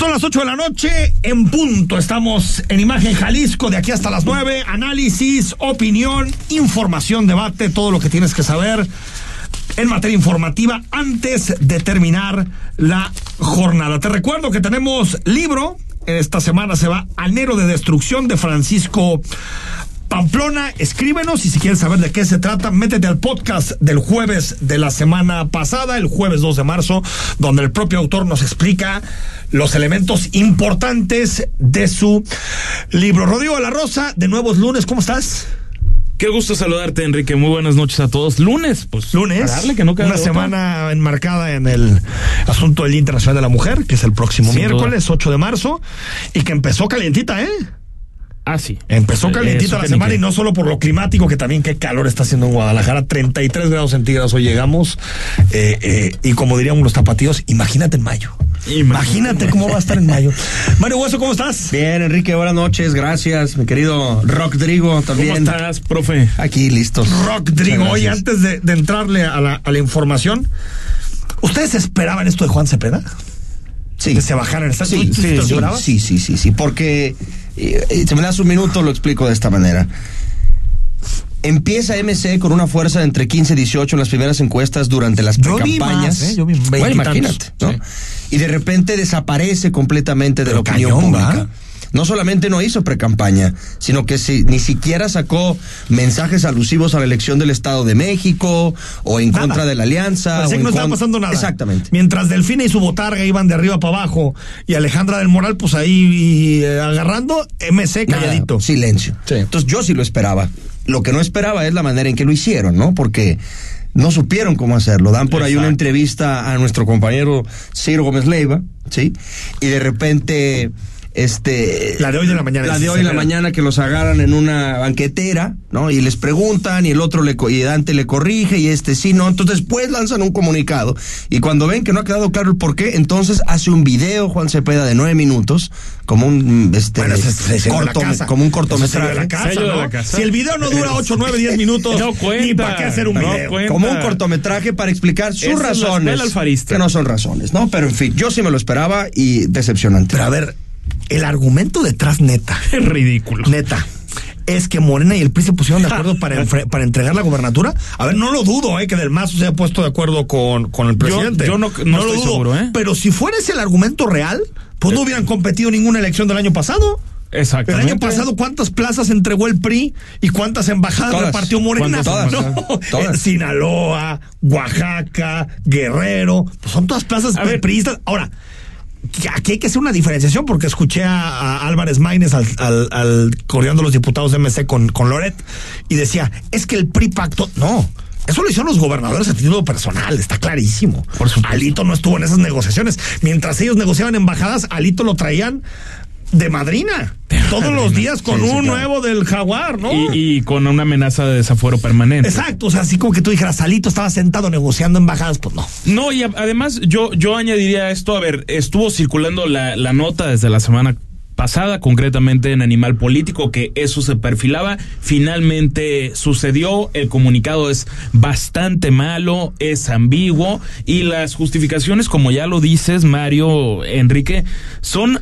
Son las 8 de la noche, en punto. Estamos en Imagen Jalisco de aquí hasta las 9. Análisis, opinión, información, debate, todo lo que tienes que saber en materia informativa antes de terminar la jornada. Te recuerdo que tenemos libro. Esta semana se va Anero de Destrucción de Francisco Pamplona, escríbenos y si quieres saber de qué se trata, métete al podcast del jueves de la semana pasada, el jueves 2 de marzo, donde el propio autor nos explica los elementos importantes de su libro. Rodrigo de la Rosa, de nuevos lunes, ¿cómo estás? Qué gusto saludarte, Enrique. Muy buenas noches a todos. Lunes, pues. Lunes. Darle que no una semana enmarcada en el asunto del Día Internacional de la Mujer, que es el próximo Sin miércoles, 8 de marzo, y que empezó calientita, ¿eh? Ah, sí. Empezó calientita eso la semana y no solo por lo climático, que también qué calor está haciendo en Guadalajara, 33 grados centígrados hoy llegamos, eh, eh, y como dirían los tapatíos, imagínate en mayo. Imagínate cómo va a estar en mayo. Mario Hueso, ¿cómo estás? Bien, Enrique, buenas noches, gracias, mi querido Rodrigo ¿Cómo también. estás, profe? Aquí listos. Rodrigo, oye, antes de, de entrarle a la, a la información, ¿ustedes esperaban esto de Juan Cepeda? Sí. Que se bajaran. ¿Estás- Sí, tú- tú sí, sí, sí, sí, sí, sí, porque eh, si me das un minuto lo explico de esta manera. Empieza MC con una fuerza de entre 15 y 18 en las primeras encuestas durante las más, ¿eh? Bueno, imagínate, ¿no? Sí. Y de repente desaparece completamente de Pero la opinión cañón, ¿va? No solamente no hizo precampaña, sino que si- ni siquiera sacó mensajes alusivos a la elección del Estado de México o en Nada. contra de la alianza. Parecía o que no estaba con- pasando nada. Exactamente. Mientras Delfina y su botarga iban de arriba para abajo y Alejandra del Moral, pues ahí eh, agarrando, MC Nada, calladito. silencio. Sí. Entonces yo sí lo esperaba. Lo que no esperaba es la manera en que lo hicieron, ¿no? Porque no supieron cómo hacerlo. Dan por ahí una entrevista a nuestro compañero Ciro Gómez Leiva, ¿sí? Y de repente, este... La de hoy de la mañana. La de hoy en la mañana que los agarran en una banquetera, ¿no? Y les preguntan y el otro le y Dante le corrige y este sí, ¿no? Entonces después lanzan un comunicado y cuando ven que no ha quedado claro el por qué, entonces hace un video Juan Cepeda de nueve minutos como un este Bueno, corto- como un cortometraje. de la casa, Sello de ¿no? la casa. Si el video no dura 8, 9, 10 minutos, No cuenta, ni para qué hacer un no video. cuenta. Como un cortometraje para explicar sus razones. Que no son razones, ¿no? Pero en fin, yo sí me lo esperaba y decepcionante. Pero a ver, el argumento detrás, neta, Es ridículo. neta. Es que Morena y el PRI se pusieron de acuerdo para, para entregar la gubernatura. A ver, no lo dudo, eh, que Del Mazo se haya puesto de acuerdo con, con el presidente. yo no- no estoy seguro, ¿eh? Pero si fuera ese el argumento real, pues no hubieran competido ninguna elección del año pasado. El Exactamente. año pasado, ¿cuántas plazas entregó el PRI y cuántas embajadas Todas. repartió Morena? ¿Cuántas? No, Todas. Todas. eh, Sinaloa, Oaxaca, Guerrero, pues son todas plazas priistas. Ahora, aquí hay que hacer una diferenciación porque escuché a, a Álvarez Maínez al, al, al coordinando los diputados de MC con, con Loret y decía, es que el PRI pactó. No. Eso lo hicieron los gobernadores a título personal, está clarísimo. Por supuesto. Alito no estuvo en esas negociaciones. Mientras ellos negociaban embajadas, Alito lo traían de madrina. Todos los días con Sí, sí, un claro. nuevo del jaguar, ¿no? Y, y con una amenaza de desafuero permanente. Exacto, o sea, así como que tú dijeras, Alito estaba sentado negociando embajadas, pues no. No, y a- además yo, yo añadiría esto, a ver, estuvo circulando la, la nota desde la semana pasada, concretamente en Animal Político, que eso se perfilaba. Finalmente sucedió, el comunicado es bastante malo, es ambiguo, y las justificaciones, como ya lo dices, Mario, Enrique, son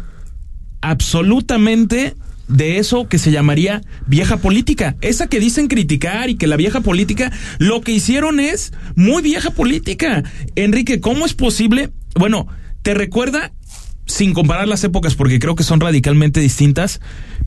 absolutamente de eso que se llamaría vieja política. Esa que dicen criticar y que la vieja política, lo que hicieron es muy vieja política. Enrique, ¿cómo es posible? Bueno, te recuerda, sin comparar las épocas porque creo que son radicalmente distintas,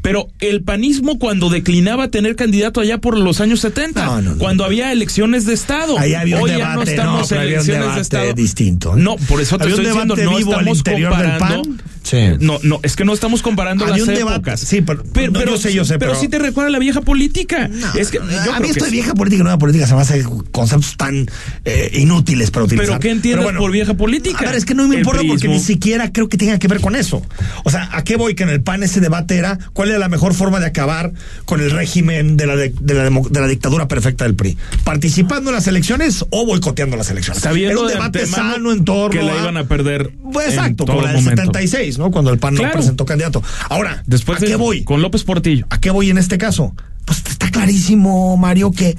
pero el panismo cuando declinaba tener candidato allá por los años 70, No, no, no. cuando había elecciones de Estado. Ahí había un Hoy debate, ya no estamos en había un elecciones debate de Estado. distinto. No, por eso te Había un estoy diciendo, no vivo estamos del comparando. PAN Sí. No, no, es que no estamos comparando Hay las un épocas. Sí, pero, pero, no, pero, yo sé, yo sé, pero, sí te recuerda a la vieja política. No, es que, a mí esto de vieja política y nueva política se me hace conceptos tan eh, inútiles para utilizar. Pero ¿qué entiendes por vieja política? A es que no me importa porque ni siquiera creo que tenga que ver con eso. O sea, ¿a qué voy? Que en el PAN ese debate era cuál es la mejor forma de acabar con el régimen de la, de, de la, de la dictadura perfecta del PRI. Participando en las elecciones o boicoteando las elecciones. Sabiendo era un debate sano en torno que la iban a perder. Exacto, en todo como 76 ¿no? Cuando el PAN no presentó candidato. Ahora, Después ¿a de, qué voy? Con López Portillo. ¿A qué voy en este caso? Pues está clarísimo, Mario, que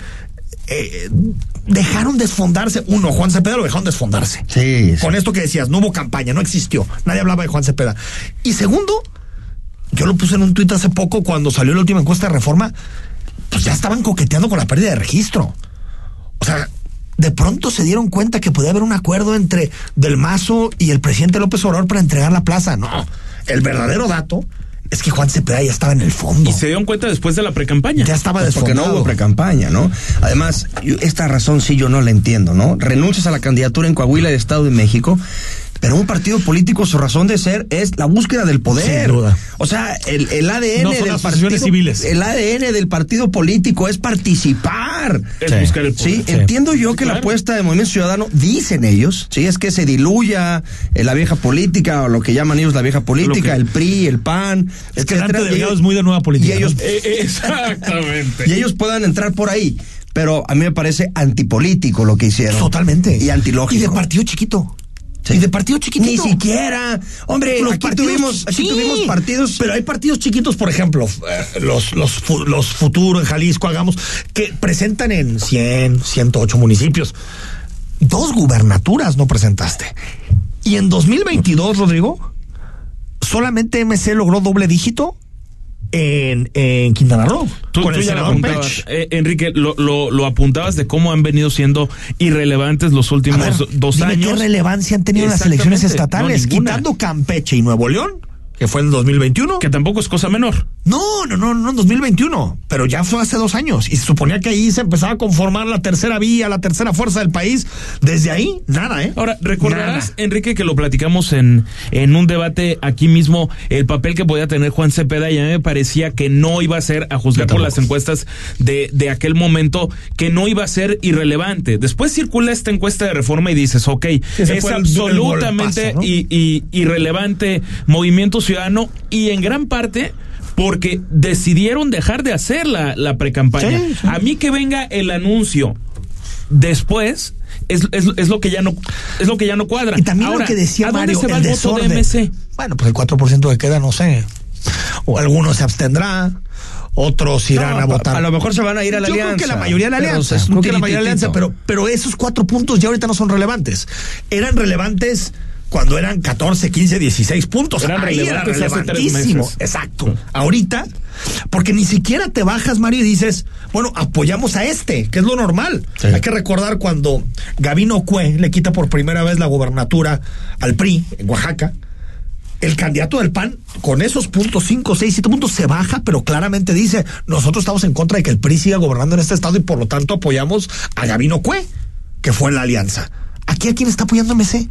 eh, dejaron desfondarse. Uno, Juan Cepeda lo dejaron desfondarse. Sí. Con esto que decías, no hubo campaña, no existió. Nadie hablaba de Juan Cepeda. Y segundo, yo lo puse en un tuit hace poco cuando salió la última encuesta de reforma, pues ya estaban coqueteando con la pérdida de registro. O sea, de pronto se dieron cuenta que podía haber un acuerdo entre Del Mazo y el presidente López Obrador para entregar la plaza. No, el verdadero dato es que Juan Cepeda ya estaba en el fondo. Y se dieron cuenta después de la precampaña. Ya estaba Pues porque no hubo precampaña, ¿no? Además, yo- esta razón sí yo no la entiendo, ¿no? Renuncias a la candidatura en Coahuila y Estado de México, pero un partido político su razón de ser es la búsqueda del poder. Sin duda. O sea, el, el ADN No son del partido civiles. el ADN del partido político es participar. Es Sí. buscar el poder. Sí, entiendo yo que la apuesta de Movimiento Ciudadano, dicen ellos, sí, es que se diluya eh, la vieja política o lo que llaman ellos la vieja política, que- el PRI, el PAN, Es que etcétera, Dante y Delgado ellos- es muy de nueva política. Y ellos, ¿no? Eh, exactamente. y ellos puedan entrar por ahí. Pero a mí me parece antipolítico lo que hicieron. Totalmente. Y antilógico. Y de partido chiquito. Sí. Y de partido Ni chiquitito. siquiera. Hombre, Los aquí partidos- tuvimos, aquí sí, tuvimos partidos. Pero hay partidos chiquitos, por ejemplo, eh, los, los, los Futuro en Jalisco, hagamos, que presentan en 100, 108 municipios. Dos gubernaturas no presentaste. Y en 2022, Rodrigo, solamente MC logró doble dígito en, en Quintana Roo. Tú, con tú el ya lo senador apuntabas, Pech. eh, Enrique, lo, lo, lo apuntabas de cómo han venido siendo irrelevantes los últimos ver, dos dime años. ¿Qué relevancia han tenido las elecciones estatales? no, quitando Campeche y Nuevo León, que fue en el 2021. Que tampoco es cosa menor. No, no, no, no, en 2021, pero ya fue hace dos años y se suponía que ahí se empezaba a conformar la tercera vía, la tercera fuerza del país. Desde ahí, nada, ¿eh? Ahora, recordarás, Nada. Enrique, que lo platicamos en, en un debate aquí mismo, el papel que podía tener Juan Cepeda, y a mí me parecía que no iba a ser, a juzgar por las encuestas de, de aquel momento, que no iba a ser irrelevante. Después circula esta encuesta de reforma y dices, ok, es fue el- el absolutamente golpazo, ¿no? i- i- irrelevante Movimiento Ciudadano, y en gran parte porque decidieron dejar de hacer la, la precampaña. Sí, sí. A mí que venga el anuncio después es, es, es lo que ya no es lo que ya no cuadra. Y también Ahora, lo que decía ¿a dónde Mario, se va el el, voto de. MC? Bueno, pues el 4% que queda, no sé. O algunos se abstendrá, otros irán No, a votar. a lo mejor se van a ir a la Yo alianza. creo que la mayoría de la Pero alianza. es un creo que la mayoría de la alianza, pero, pero esos cuatro puntos ya ahorita no son relevantes. Eran relevantes cuando eran 14, 15, 16 puntos. Eran Ahí era relevantísimo. Exacto. Ahorita, porque ni siquiera te bajas, Mario, y dices, bueno, apoyamos a este, que es lo normal. Sí. Hay que recordar cuando Gavino Cue le quita por primera vez la gobernatura al PRI en Oaxaca. El candidato del PAN, con esos puntos, 5, 6, 7 puntos, se baja, pero claramente dice, nosotros estamos en contra de que el PRI siga gobernando en este estado y por lo tanto apoyamos a Gavino Cue, que fue en la alianza. ¿Aquí a quién está apoyando MC?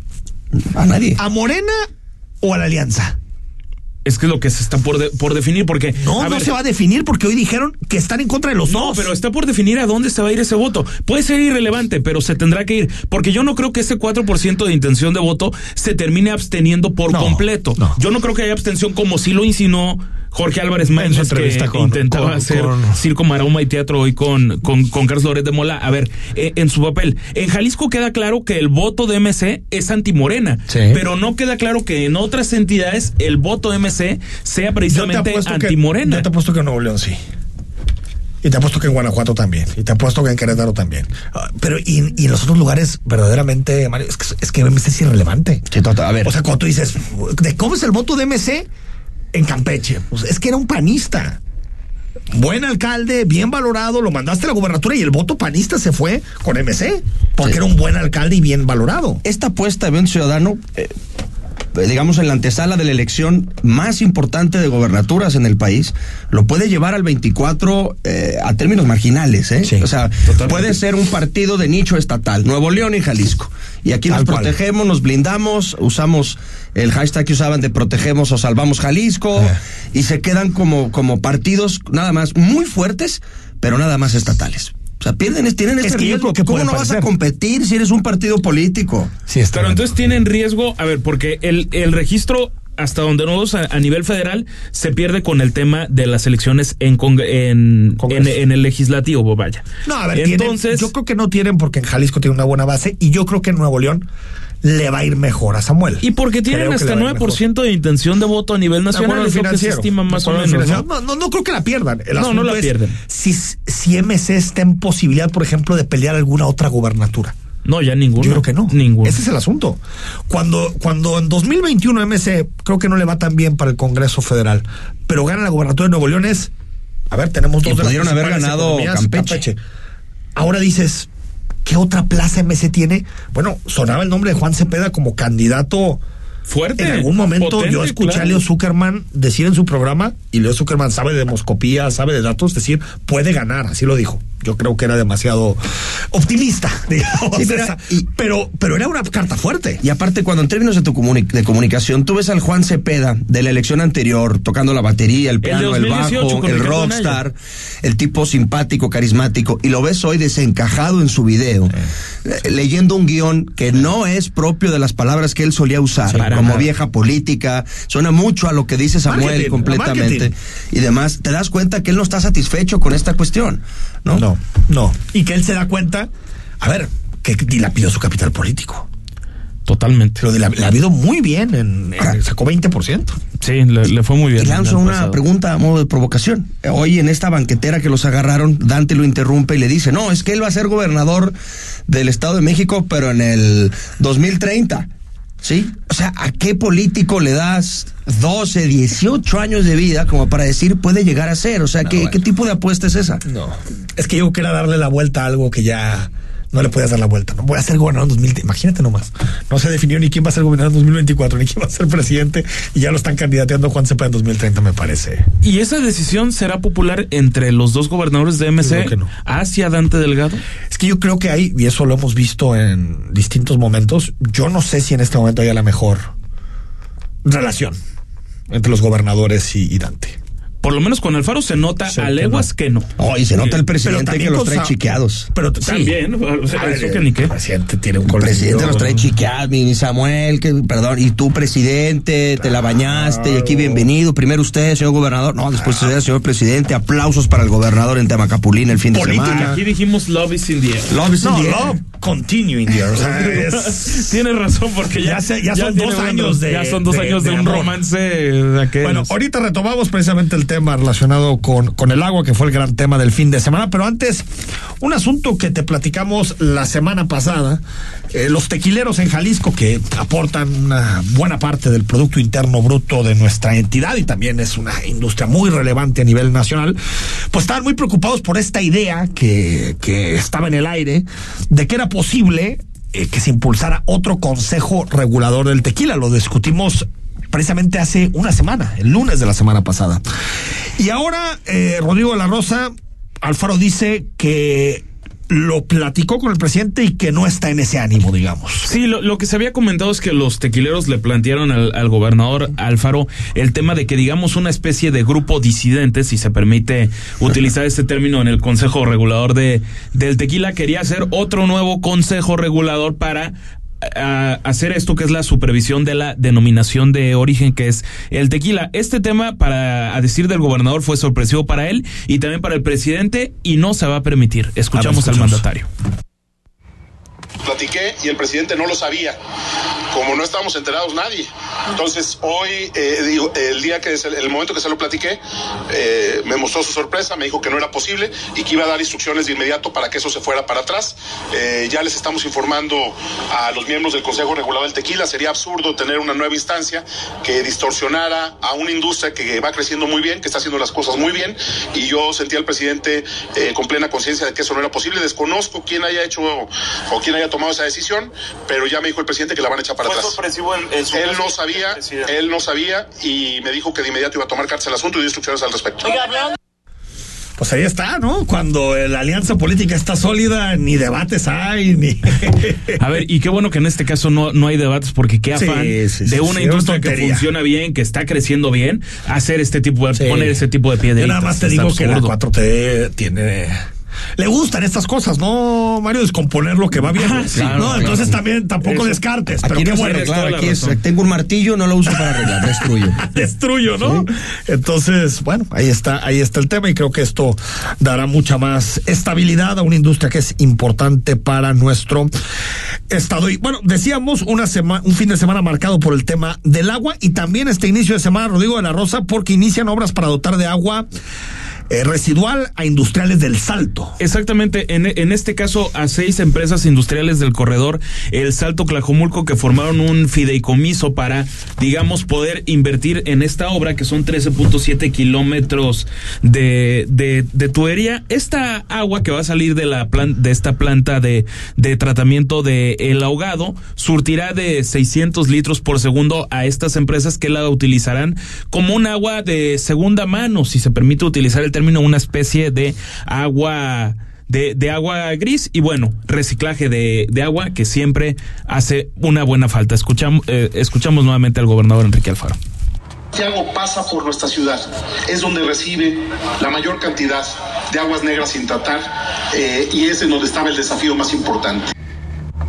A nadie. ¿A Morena o a la alianza? Es que es lo que se está por, de- por definir porque No, no ver, se va a definir porque hoy dijeron que están en contra de los No, dos. pero está por definir a dónde se va a ir ese voto. Puede ser irrelevante, pero se tendrá que ir. Porque yo no creo que ese 4% de intención de voto se termine absteniendo por No, completo. no. Yo no creo que haya abstención como si lo insinuó Jorge Álvarez Maínez, que entrevista con- intentaba con- hacer con- circo, maroma y teatro hoy con, con, con Carlos Loret de Mola. A ver, eh, en su papel. En Jalisco queda claro que el voto de MC es antimorena. Sí. Pero no queda claro que en otras entidades el voto de MC sea precisamente antimorena. Yo te apuesto que en Nuevo León sí. Y te apuesto que en Guanajuato también. Y te apuesto que en Querétaro también. Ah, Pero, y, y en los otros lugares, verdaderamente, Mario, es que, es que MC es irrelevante. Sí, total. A ver. O sea, cuando tú dices, ¿de cómo es el voto de MC en Campeche? Pues es que era un panista. Buen alcalde, bien valorado, lo mandaste a la gubernatura y el voto panista se fue con MC, porque Sí. era un buen alcalde y bien valorado. esta apuesta de Movimiento Ciudadano, eh, digamos, en la antesala de la elección más importante de gobernaturas en el país, lo puede llevar al 24 eh, a términos marginales. ¿eh? Sí, o sea, totalmente. puede ser un partido de nicho estatal, Nuevo León y Jalisco. Y aquí Tal nos cual. protegemos, nos blindamos, usamos el hashtag que usaban de protegemos o salvamos Jalisco, Eh. y se quedan como, como partidos nada más muy fuertes, pero nada más estatales. O sea, pierden, tienen Es ese que riesgo. que ¿Cómo no vas a competir si eres un partido político? Sí, está Pero bien. entonces tienen riesgo, a ver, porque el, el registro hasta donde no a, a nivel federal se pierde con el tema de las elecciones en congre- en, en, en el legislativo, vaya. No, a ver, tienen- entonces yo creo que no tienen porque en Jalisco tiene una buena base y yo creo que en Nuevo León le va a ir mejor a Samuel. y porque tienen Creo hasta le va a ir 9% de intención de voto a nivel nacional, al es lo que se estima más o menos. ¿no? No, no, no creo que la pierdan. El No, no la es pierden. Si, si MC está en posibilidad, por ejemplo, de pelear alguna otra gubernatura. No, ya ninguno. Yo creo que no. Ninguno. Ese es el asunto. Cuando, cuando en 2021 MC creo que no le va tan bien para el Congreso Federal, pero gana la gubernatura de Nuevo León es, a ver, tenemos Y dos de las pudieron haber ganado Campeche. Ahora dices, ¿qué otra plaza MC tiene? Bueno, sonaba el nombre de Juan Cepeda como candidato. Fuerte. En algún momento potente, yo escuché claro. a Leo Zuckerman decir en su programa, y Leo Zuckerman sabe de demoscopía, sabe de datos, decir, puede ganar, así lo dijo. Yo creo que era demasiado optimista, digamos. Sí, pero- y- pero, pero era una carta fuerte. Y aparte, cuando en términos de, tu comuni- de comunicación, tú ves al Juan Cepeda de la elección anterior tocando la batería, el piano, el, 2018 bajo, con el rockstar, el tipo simpático, carismático, y lo ves hoy desencajado en su video, eh, leyendo un guion que no es propio de las palabras que él solía usar, como nada. vieja política, suena mucho a lo que dice Samuel Marketing, completamente, marketing. y demás. Te das cuenta que él no está satisfecho con esta cuestión, ¿no? No, no. Y que él se da cuenta, a ver, que dilapidó su capital político. Totalmente. Lo dila- le ha habido muy bien, en, en- sacó 20%. Sí, le, le fue muy bien. Y lanzo una pasado. pregunta a modo de provocación. Hoy en esta banquetera que los agarraron, Dante lo interrumpe y le dice, no, es que él va a ser gobernador del Estado de México, pero en el 2030. ¿Sí? O sea, ¿a qué político le das 12, 18 años de vida como para decir puede llegar a ser? O sea, ¿qué, bueno. ¿qué tipo de apuesta es esa? No. Es que yo era darle la vuelta a algo que ya no le podías dar la vuelta. No voy a ser gobernador en 2020. Imagínate nomás. No se definió ni quién va a ser gobernador en 2024, ni quién va a ser presidente. Y ya lo están candidateando Juan Cepeda en 2030, me parece. ¿Y esa decisión será popular entre los dos gobernadores de MC no. hacia Dante Delgado? Es que yo creo que hay, y eso lo hemos visto en distintos momentos, yo no sé si en este momento haya la mejor relación entre los gobernadores y, y Dante. Por lo menos con Alfaro se nota Sí, a que leguas no. que no. Oh, y se nota el presidente que los trae Sa- chiqueados. Pero sí. También, o sea, A ver, eso que ni qué. El presidente tiene un El presidente los trae chiqueados, mi Samuel, que, perdón, y tú, presidente, te la bañaste, y aquí bienvenido. Primero usted, señor gobernador. No, después usted, señor presidente. Aplausos para el gobernador en Temacapulín el fin de Política. semana. Aquí dijimos love is in the air. Love is in No, the air. love continuing there. O sea, es- Tienes razón, porque ya, Ya se- ya son dos años de- Ya son dos de- años de, de un amor. romance de. Bueno, ahorita retomamos precisamente el tema relacionado con, con el agua, que fue el gran tema del fin de semana, pero antes, un asunto que te platicamos la semana pasada, eh, los tequileros en Jalisco, que aportan una buena parte del Producto Interno Bruto de nuestra entidad y también es una industria muy relevante a nivel nacional, pues estaban muy preocupados por esta idea que, que estaba en el aire de que era posible eh, que se impulsara otro consejo regulador del tequila. Lo discutimos precisamente hace una semana, el lunes de la semana pasada. Y ahora, eh, Rodrigo de la Rosa, Alfaro dice que lo platicó con el presidente y que no está en ese ánimo, digamos. Sí, lo, lo que se había comentado es que los tequileros le plantearon al, al gobernador Alfaro el tema de que digamos una especie de grupo disidente, si se permite utilizar este término en el Consejo Regulador de del Tequila, quería hacer otro nuevo Consejo Regulador para a hacer esto que es la supervisión de la denominación de origen que es el tequila. Este tema, para a decir del gobernador, fue sorpresivo para él y también para el presidente y no se va a permitir. Escuchamos al escuchamos. mandatario. Platiqué y el presidente no lo sabía. Como no estábamos enterados nadie. Entonces, hoy, eh, digo, el día que, el momento que se lo platiqué, eh, me mostró su sorpresa, me dijo que no era posible y que iba a dar instrucciones de inmediato para que eso se fuera para atrás. Eh, ya les estamos informando a los miembros del Consejo Regulador del Tequila. Sería absurdo tener una nueva instancia que distorsionara a una industria que va creciendo muy bien, que está haciendo las cosas muy bien. Y yo sentí al presidente con plena conciencia de que eso no era posible. Desconozco quién haya hecho o quién haya tomado esa decisión, pero ya me dijo el presidente que la van a echar para Fue atrás. sorpresivo en, en su Él no sabía, él no sabía y me dijo que de inmediato iba a tomar cartas al asunto y dio instrucciones al respecto. Pues ahí está, ¿no? Cuando la alianza política está sólida, ni debates hay, ni. A ver, y qué bueno que en este caso no, no hay debates porque qué afán sí, sí, de sí, una sí, industria una que funciona bien, que está creciendo bien, hacer este tipo de, Sí. poner ese tipo de Yo piedritas. nada más te digo que la absurdo. 4T tiene. Le gustan estas cosas, ¿no, Mario? Descomponer lo que va bien. Sí, no, claro, entonces claro. también tampoco Eso. descartes. Pero qué no bueno. arregla, toda la aquí es, tengo un martillo, no lo uso para arreglar, destruyo. destruyo, ¿no? Entonces, bueno, ahí está, ahí está el tema y creo que esto dará mucha más estabilidad a una industria que es importante para nuestro estado. Y bueno, decíamos una semana, un fin de semana marcado por el tema del agua y también este inicio de semana, Rodrigo de la Rosa, porque inician obras para dotar de agua eh, residual a industriales del Salto. Exactamente, en, en este caso a seis empresas industriales del corredor El Salto Clajomulco que formaron un fideicomiso para, digamos, poder invertir en esta obra que son 13.7 kilómetros de, de, de tubería. Esta agua que va a salir de la plan- de esta planta de, de tratamiento de el ahogado surtirá de 600 litros por segundo a estas empresas que la utilizarán como un agua de segunda mano, si se permite utilizar el término, una especie de agua de, de agua gris y bueno, reciclaje de, de agua que siempre hace una buena falta. Escuchamos, eh, escuchamos nuevamente al gobernador Enrique Alfaro. Santiago pasa por nuestra ciudad, es donde recibe la mayor cantidad de aguas negras sin tratar eh, y es en donde estaba el desafío más importante.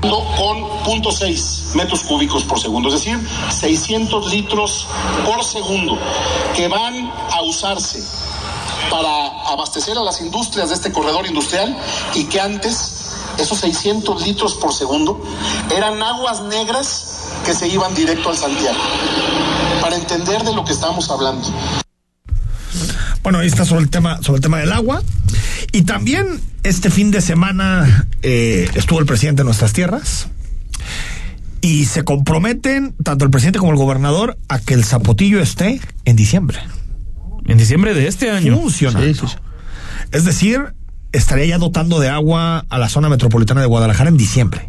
Con 0.6 metros cúbicos por segundo, es decir, 600 litros por segundo que van a usarse para abastecer a las industrias de este corredor industrial y que antes esos 600 litros por segundo eran aguas negras que se iban directo al Santiago. Para entender de lo que estamos hablando. Bueno, ahí está sobre el tema, sobre el tema del agua. Y también este fin de semana eh, estuvo el presidente en nuestras tierras. Y se comprometen, tanto el presidente como el gobernador, a que el zapotillo esté en diciembre. En diciembre de este año. Funcionando. Sí, sí, sí. Es decir, estaría ya dotando de agua a la zona metropolitana de Guadalajara en diciembre.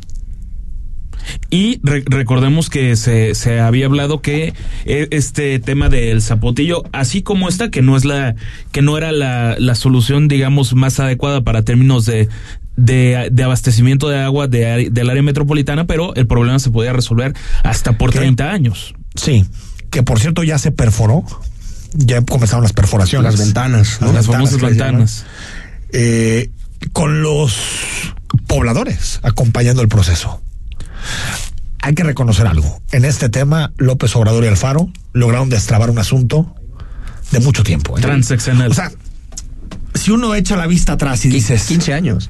Y re- recordemos que se, se había hablado que eh, este tema del zapotillo, así como esta, que no es la, que no era la, la solución, digamos, más adecuada para términos de, de, de abastecimiento de agua de, del área metropolitana, pero el problema se podía resolver hasta por ¿Qué? 30 años. Sí. Que por cierto ya se perforó. Ya comenzaron las perforaciones. Las ventanas, ¿no? Las famosas ventanas. eh, con los pobladores acompañando el proceso. Hay que reconocer algo. En este tema, López Obrador y Alfaro lograron destrabar un asunto de mucho tiempo. ¿eh? Transaccional. O sea, si uno echa la vista atrás y dices, 15 años.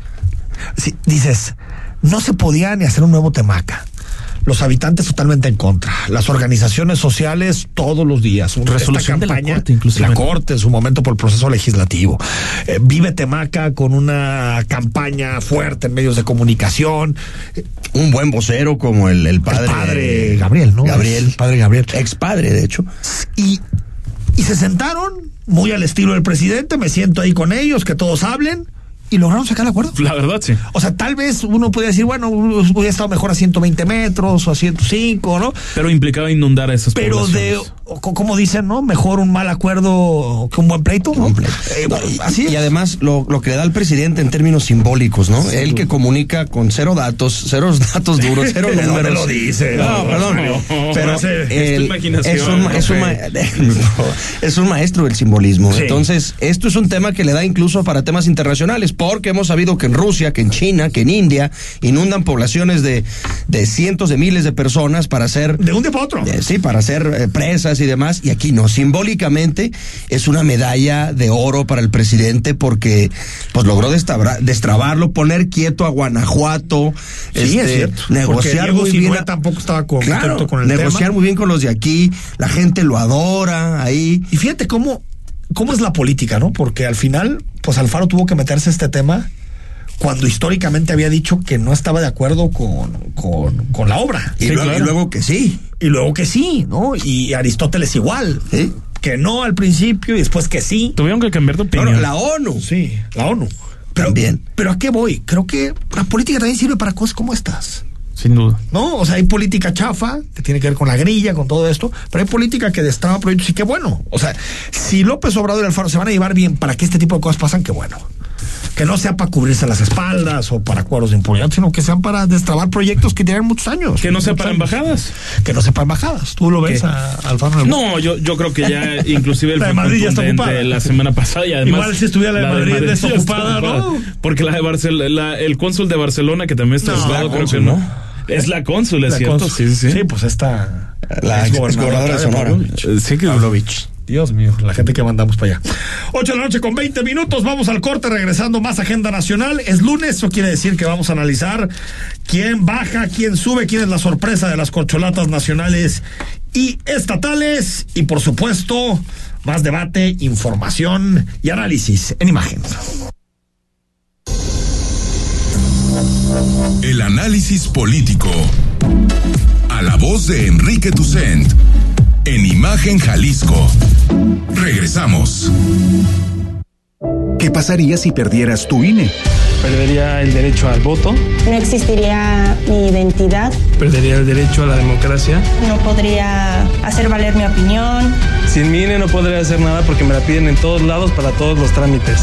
si- dices, no se podía ni hacer un nuevo Temaca. Los habitantes totalmente en contra. Las organizaciones sociales todos los días. Un- Resolución de la Corte, inclusive. La Corte en su momento por el proceso legislativo. Eh, vive Temaca con una campaña fuerte en medios de comunicación. Un buen vocero como el, el padre. el padre Gabriel, ¿no? Gabriel. El padre Gabriel. Ex padre, de hecho. Y, y se sentaron muy al estilo del presidente. Me siento ahí con ellos, que todos hablen. Y lograron sacar el acuerdo. La verdad, sí. O sea, tal vez uno podría decir, bueno, hubiera estado mejor a 120 metros o a 105, ¿no? Pero implicaba inundar a esas Pero de, como dicen, ¿no? Mejor un mal acuerdo que un buen pleito. ¿no? Eh, No, y, así y es. además lo, lo que le da al presidente en términos simbólicos, ¿no? Él que comunica con cero datos, cero datos duros, cero ¿De dónde números. lo dice? No, perdón. No, pero es tu él imaginación, es un, es, un es un maestro del simbolismo. Sí. Entonces, esto es un tema que le da incluso para temas internacionales, porque hemos sabido que en Rusia, que en China, que en India inundan poblaciones de, de cientos de miles de personas para hacer De un día para otro. eh, sí, para hacer eh, presas y demás, y aquí no. Simbólicamente es una medalla de oro para el presidente porque pues logró destabra- destrabarlo, poner quieto a Guanajuato, Sí, es este, cierto. Negociar Diego muy bien. tampoco estaba con- Claro, con el negociar tema. muy bien con los de aquí, la gente lo adora ahí. Y fíjate cómo, cómo es la política, ¿no? Porque al final, pues Alfaro tuvo que meterse a este tema cuando históricamente había dicho que no estaba de acuerdo con, con, con la obra. Y, Sí, luego, claro. y luego que sí. Y luego que sí, ¿no? Y Aristóteles igual. Sí. Que no al principio y después que sí. Tuvieron que cambiar de opinión. la ONU. Sí, la ONU. Pero, también. pero ¿a qué voy? Creo que la política también sirve para cosas como estas. Sin duda. ¿No? O sea, hay política chafa, que tiene que ver con la grilla, con todo esto, pero hay política que destraba proyectos y qué bueno. O sea, si López Obrador y Alfaro se van a llevar bien para que este tipo de cosas pasan, qué bueno. Que no sea para cubrirse las espaldas o para cuadros de impunidad, sino que sean para destrabar proyectos que tienen muchos años. Que no sea para años. embajadas. Que no sea para embajadas. ¿Tú lo ves ¿Qué? a Alfaro? No, yo, yo creo que ya inclusive el La de Madrid ya está ocupada. la semana pasada y además Igual si estuviera la de Madrid ya está desocupada, ¿no? Porque la de Barcelona, el cónsul de Barcelona que también está No, ocupado, creo que no. Es la cónsul, es La cierto. cons- Sí, sí, sí. pues está. La ex gobernadora de Sonora. Eh, Sí que Pavlovich. Dios mío, la gente que mandamos para allá. 8 de la noche con 20 minutos, vamos al corte regresando más agenda nacional. Es lunes, eso quiere decir que vamos a analizar quién baja, quién sube, quién es la sorpresa de las corcholatas nacionales y estatales. Y por supuesto, más debate, información y análisis en imagen. Análisis político. A la voz de Enrique Tucent. En Imagen Jalisco. Regresamos. ¿Qué pasaría si perdieras tu INE? perdería el derecho al voto, No existiría mi identidad, perdería el derecho a la democracia. no podría hacer valer mi opinión. Sin mi INE no podría hacer nada porque me la piden en todos lados para todos los trámites.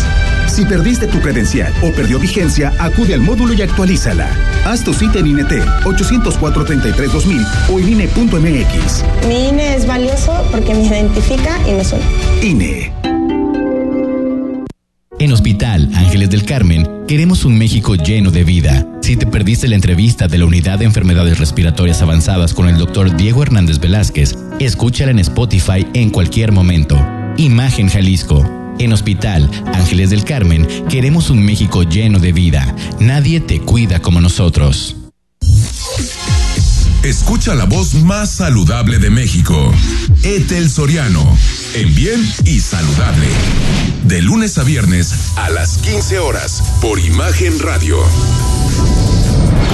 Si perdiste tu credencial o perdió vigencia, acude al módulo y actualízala. Haz tu cita en INET 804-33-2000 o en INE.mx. Mi INE es valioso porque me identifica y me suena. INE. En Hospital Ángeles del Carmen queremos un México lleno de vida. Si te perdiste la entrevista de la Unidad de Enfermedades Respiratorias Avanzadas con el doctor Diego Hernández Velázquez, escúchala en Spotify en cualquier momento. Imagen Jalisco. En Hospital Ángeles del Carmen queremos un México lleno de vida. Nadie te cuida como nosotros. Escucha la voz más saludable de México. Etel Soriano. En bien y saludable. De lunes a viernes a las 15 horas por Imagen Radio.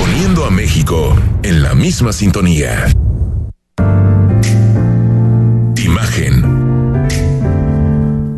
Poniendo a México en la misma sintonía. Imagen.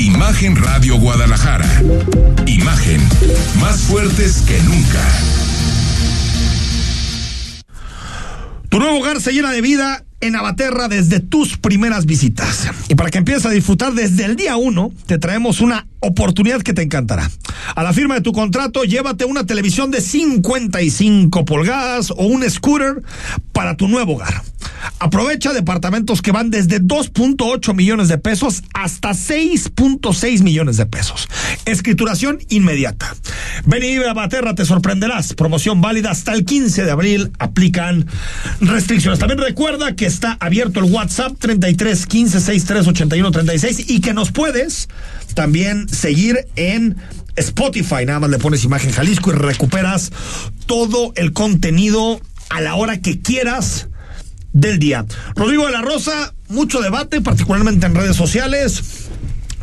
Imagen Radio Guadalajara. Imagen, más fuertes que nunca. Tu nuevo hogar se llena de vida en Abaterra desde tus primeras visitas. Y para que empieces a disfrutar desde el día uno, te traemos una oportunidad que te encantará. A la firma de tu contrato, llévate una televisión de 55 pulgadas o un scooter para tu nuevo hogar. Aprovecha departamentos que van desde 2.8 millones de pesos hasta 6.6 millones de pesos. Escrituración inmediata. Ven y Baterra, te sorprenderás. Promoción válida hasta el 15 de abril. Aplican restricciones. También recuerda que está abierto el WhatsApp 33 15 63 81 36 y que nos puedes también seguir en Spotify. Nada más le pones imagen Jalisco y recuperas todo el contenido a la hora que quieras del día. Rodrigo de la Rosa, mucho debate, particularmente en redes sociales.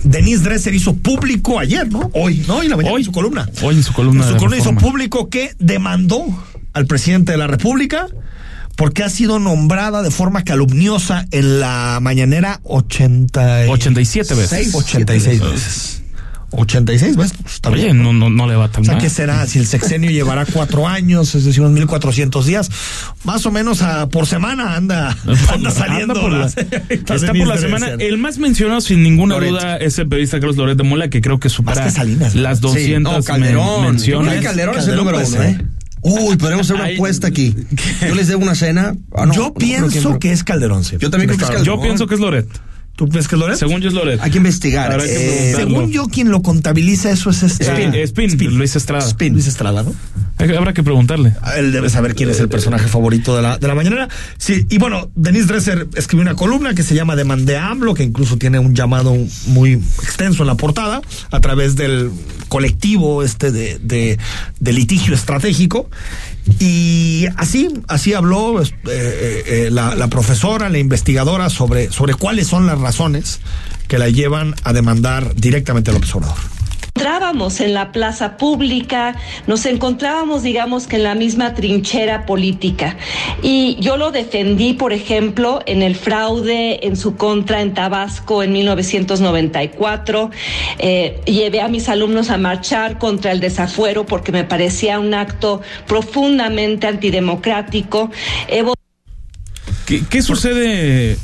Denise Dresser hizo público ayer, ¿no? Hoy, ¿no? Y la mañana Hoy. en su columna. Hoy en su columna En su columna hizo público que demandó al presidente de la República porque ha sido nombrada de forma calumniosa en la mañanera 80 y- 87 veces. 86 veces. 86 veces. Pues, está Oye, bien. no, no, no le va tan O sea, mal. ¿qué será? Si el sexenio llevará cuatro años, es decir, unos 1400 días, más o menos a, por semana anda, anda saliendo. Anda por la, la- está por la semana. El más mencionado, sin ninguna Loret. duda, es el periodista Carlos Loret de Mola, que creo que supera que Salinas, las 200 no, Calderón. men- menciones. Calderón es el número uno, ser. ¿eh? Uy, podríamos hacer una Ay, apuesta aquí. Yo les debo una cena. Ah, no, yo no, pienso que es Calderón. sí. Yo también creo que es Calderón. Yo pienso que es Loret. ¿Tú piensas que es Loret? Según yo es Loret. Hay que investigar. Habrá que Eh. Según yo, quien lo contabiliza eso es este. Spin, Spin, Luis Estrada. Spin. Luis Estrada, ¿no? Habrá que preguntarle. Él debe saber quién es el personaje favorito de la, de la mañanera. Sí, y bueno, Denise Dresser escribió una columna que se llama Demandé a AMLO, que incluso tiene un llamado muy extenso en la portada, a través del colectivo este de, de, de litigio estratégico. Y así, así habló eh, eh, eh, la, la profesora, la investigadora, sobre, sobre cuáles son las razones que la llevan a demandar directamente a López Obrador encontrábamos en la plaza pública, nos encontrábamos, digamos que en la misma trinchera política. Y yo lo defendí, por ejemplo, en el fraude en su contra en Tabasco en 1994. Eh, llevé a mis alumnos a marchar contra el desafuero porque me parecía un acto profundamente antidemocrático. Eh, ¿Qué, qué sucede?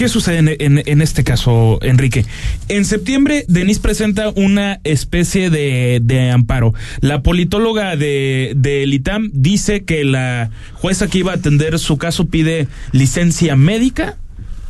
¿Qué sucede en, en, este caso, Enrique? En septiembre, Denise presenta una especie de, de amparo. La politóloga de, del ITAM dice que la jueza que iba a atender su caso pide licencia médica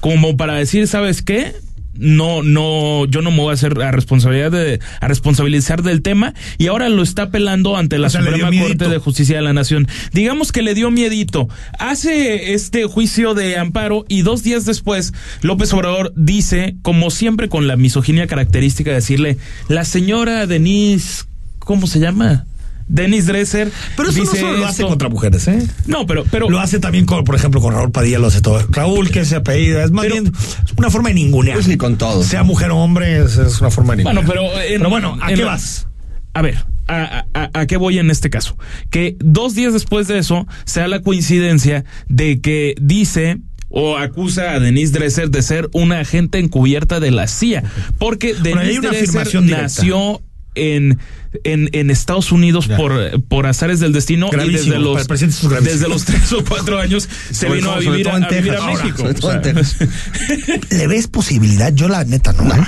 como para decir, ¿sabes qué? No, no, yo no me voy a hacer a responsabilidad de, a responsabilizar del tema y ahora lo está apelando ante la O sea, le Suprema Corte de Justicia de la Nación. Digamos que le dio miedito. Hace este juicio de amparo y dos días después López Obrador dice, como siempre con la misoginia característica, decirle, la señora Denise, ¿cómo se llama? Denise Dresser. Pero eso no dice solo lo hace esto. contra mujeres, ¿eh? No, pero, pero Lo hace también, con, por ejemplo, con Raúl Padilla, lo hace todo. Raúl, que se apellida, es más Pero- bien es una forma de ningunear. Pues sí, con todo. Sea mujer o hombre, es, es una forma de ningunear. Bueno, pero, en- pero bueno, ¿a en qué vas? A ver, a, a- a qué voy en este caso? Que dos días después de eso se da la coincidencia de que dice o acusa a Denise Dresser de ser una agente encubierta de la CIA, porque Denise Dresser nació en, en, en Estados Unidos Ya. por, por azares del destino Gravísimo, y desde los, desde los tres o cuatro años se Sobre vino todo- a vivir, a, todo en a vivir a Texas. Ahora, México. O sea. ¿Le ves posibilidad? Yo la neta no. ¿eh?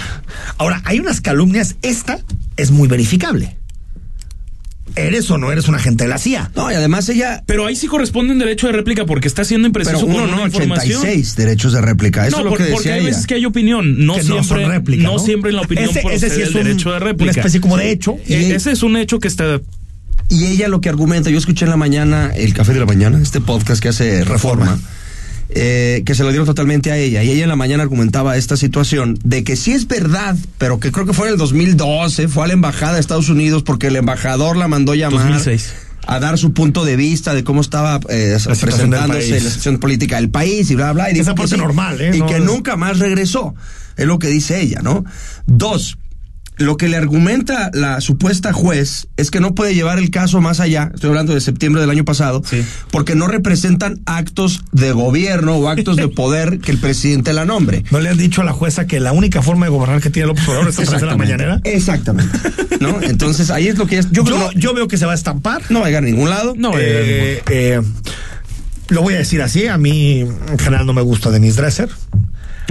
Ahora, hay unas calumnias. Esta es muy verificable. ¿Eres o no eres un agente de la CIA? No, y además ella. Pero ahí sí corresponde un derecho de réplica porque está siendo impreciso Pero uno con no, una información. 86 derechos de réplica. Eso no, es lo por- que porque decía hay ella. veces que hay opinión, no Que no siempre, son réplica, no ¿no? siempre en la opinión Ese- ese sí es el un- derecho de réplica. una especie como de hecho. E- ese es un hecho que está Y ella lo que argumenta, yo escuché en la mañana, el Café de la Mañana, este podcast que hace Reforma, eh, que se lo dieron totalmente a ella. Y ella en la mañana argumentaba esta situación de que sí es verdad, pero que creo que fue en el 2012, fue a la embajada de Estados Unidos porque el embajador la mandó llamar. 2006. A dar su punto de vista de cómo estaba eh, presentándose la situación política del país y bla, bla. Y Esa dijo que parte sí, normal, ¿eh? Y No- que nunca más regresó. Es lo que dice ella, ¿no? Dos, lo que le argumenta la supuesta juez es que no puede llevar el caso más allá, estoy hablando de septiembre del año pasado, Sí. porque no representan actos de gobierno o actos de poder que el presidente la nombre. ¿No le han dicho a la jueza que la única forma de gobernar que tiene López Obrador es a través de la mañanera? Exactamente. ¿No? Entonces ahí es lo que es. Yo, Yo, no, yo veo que se va a estampar. no va a llegar a ningún lado. No, Eh, eh, lo voy a decir así, a mí en general no me gusta Denise Dresser.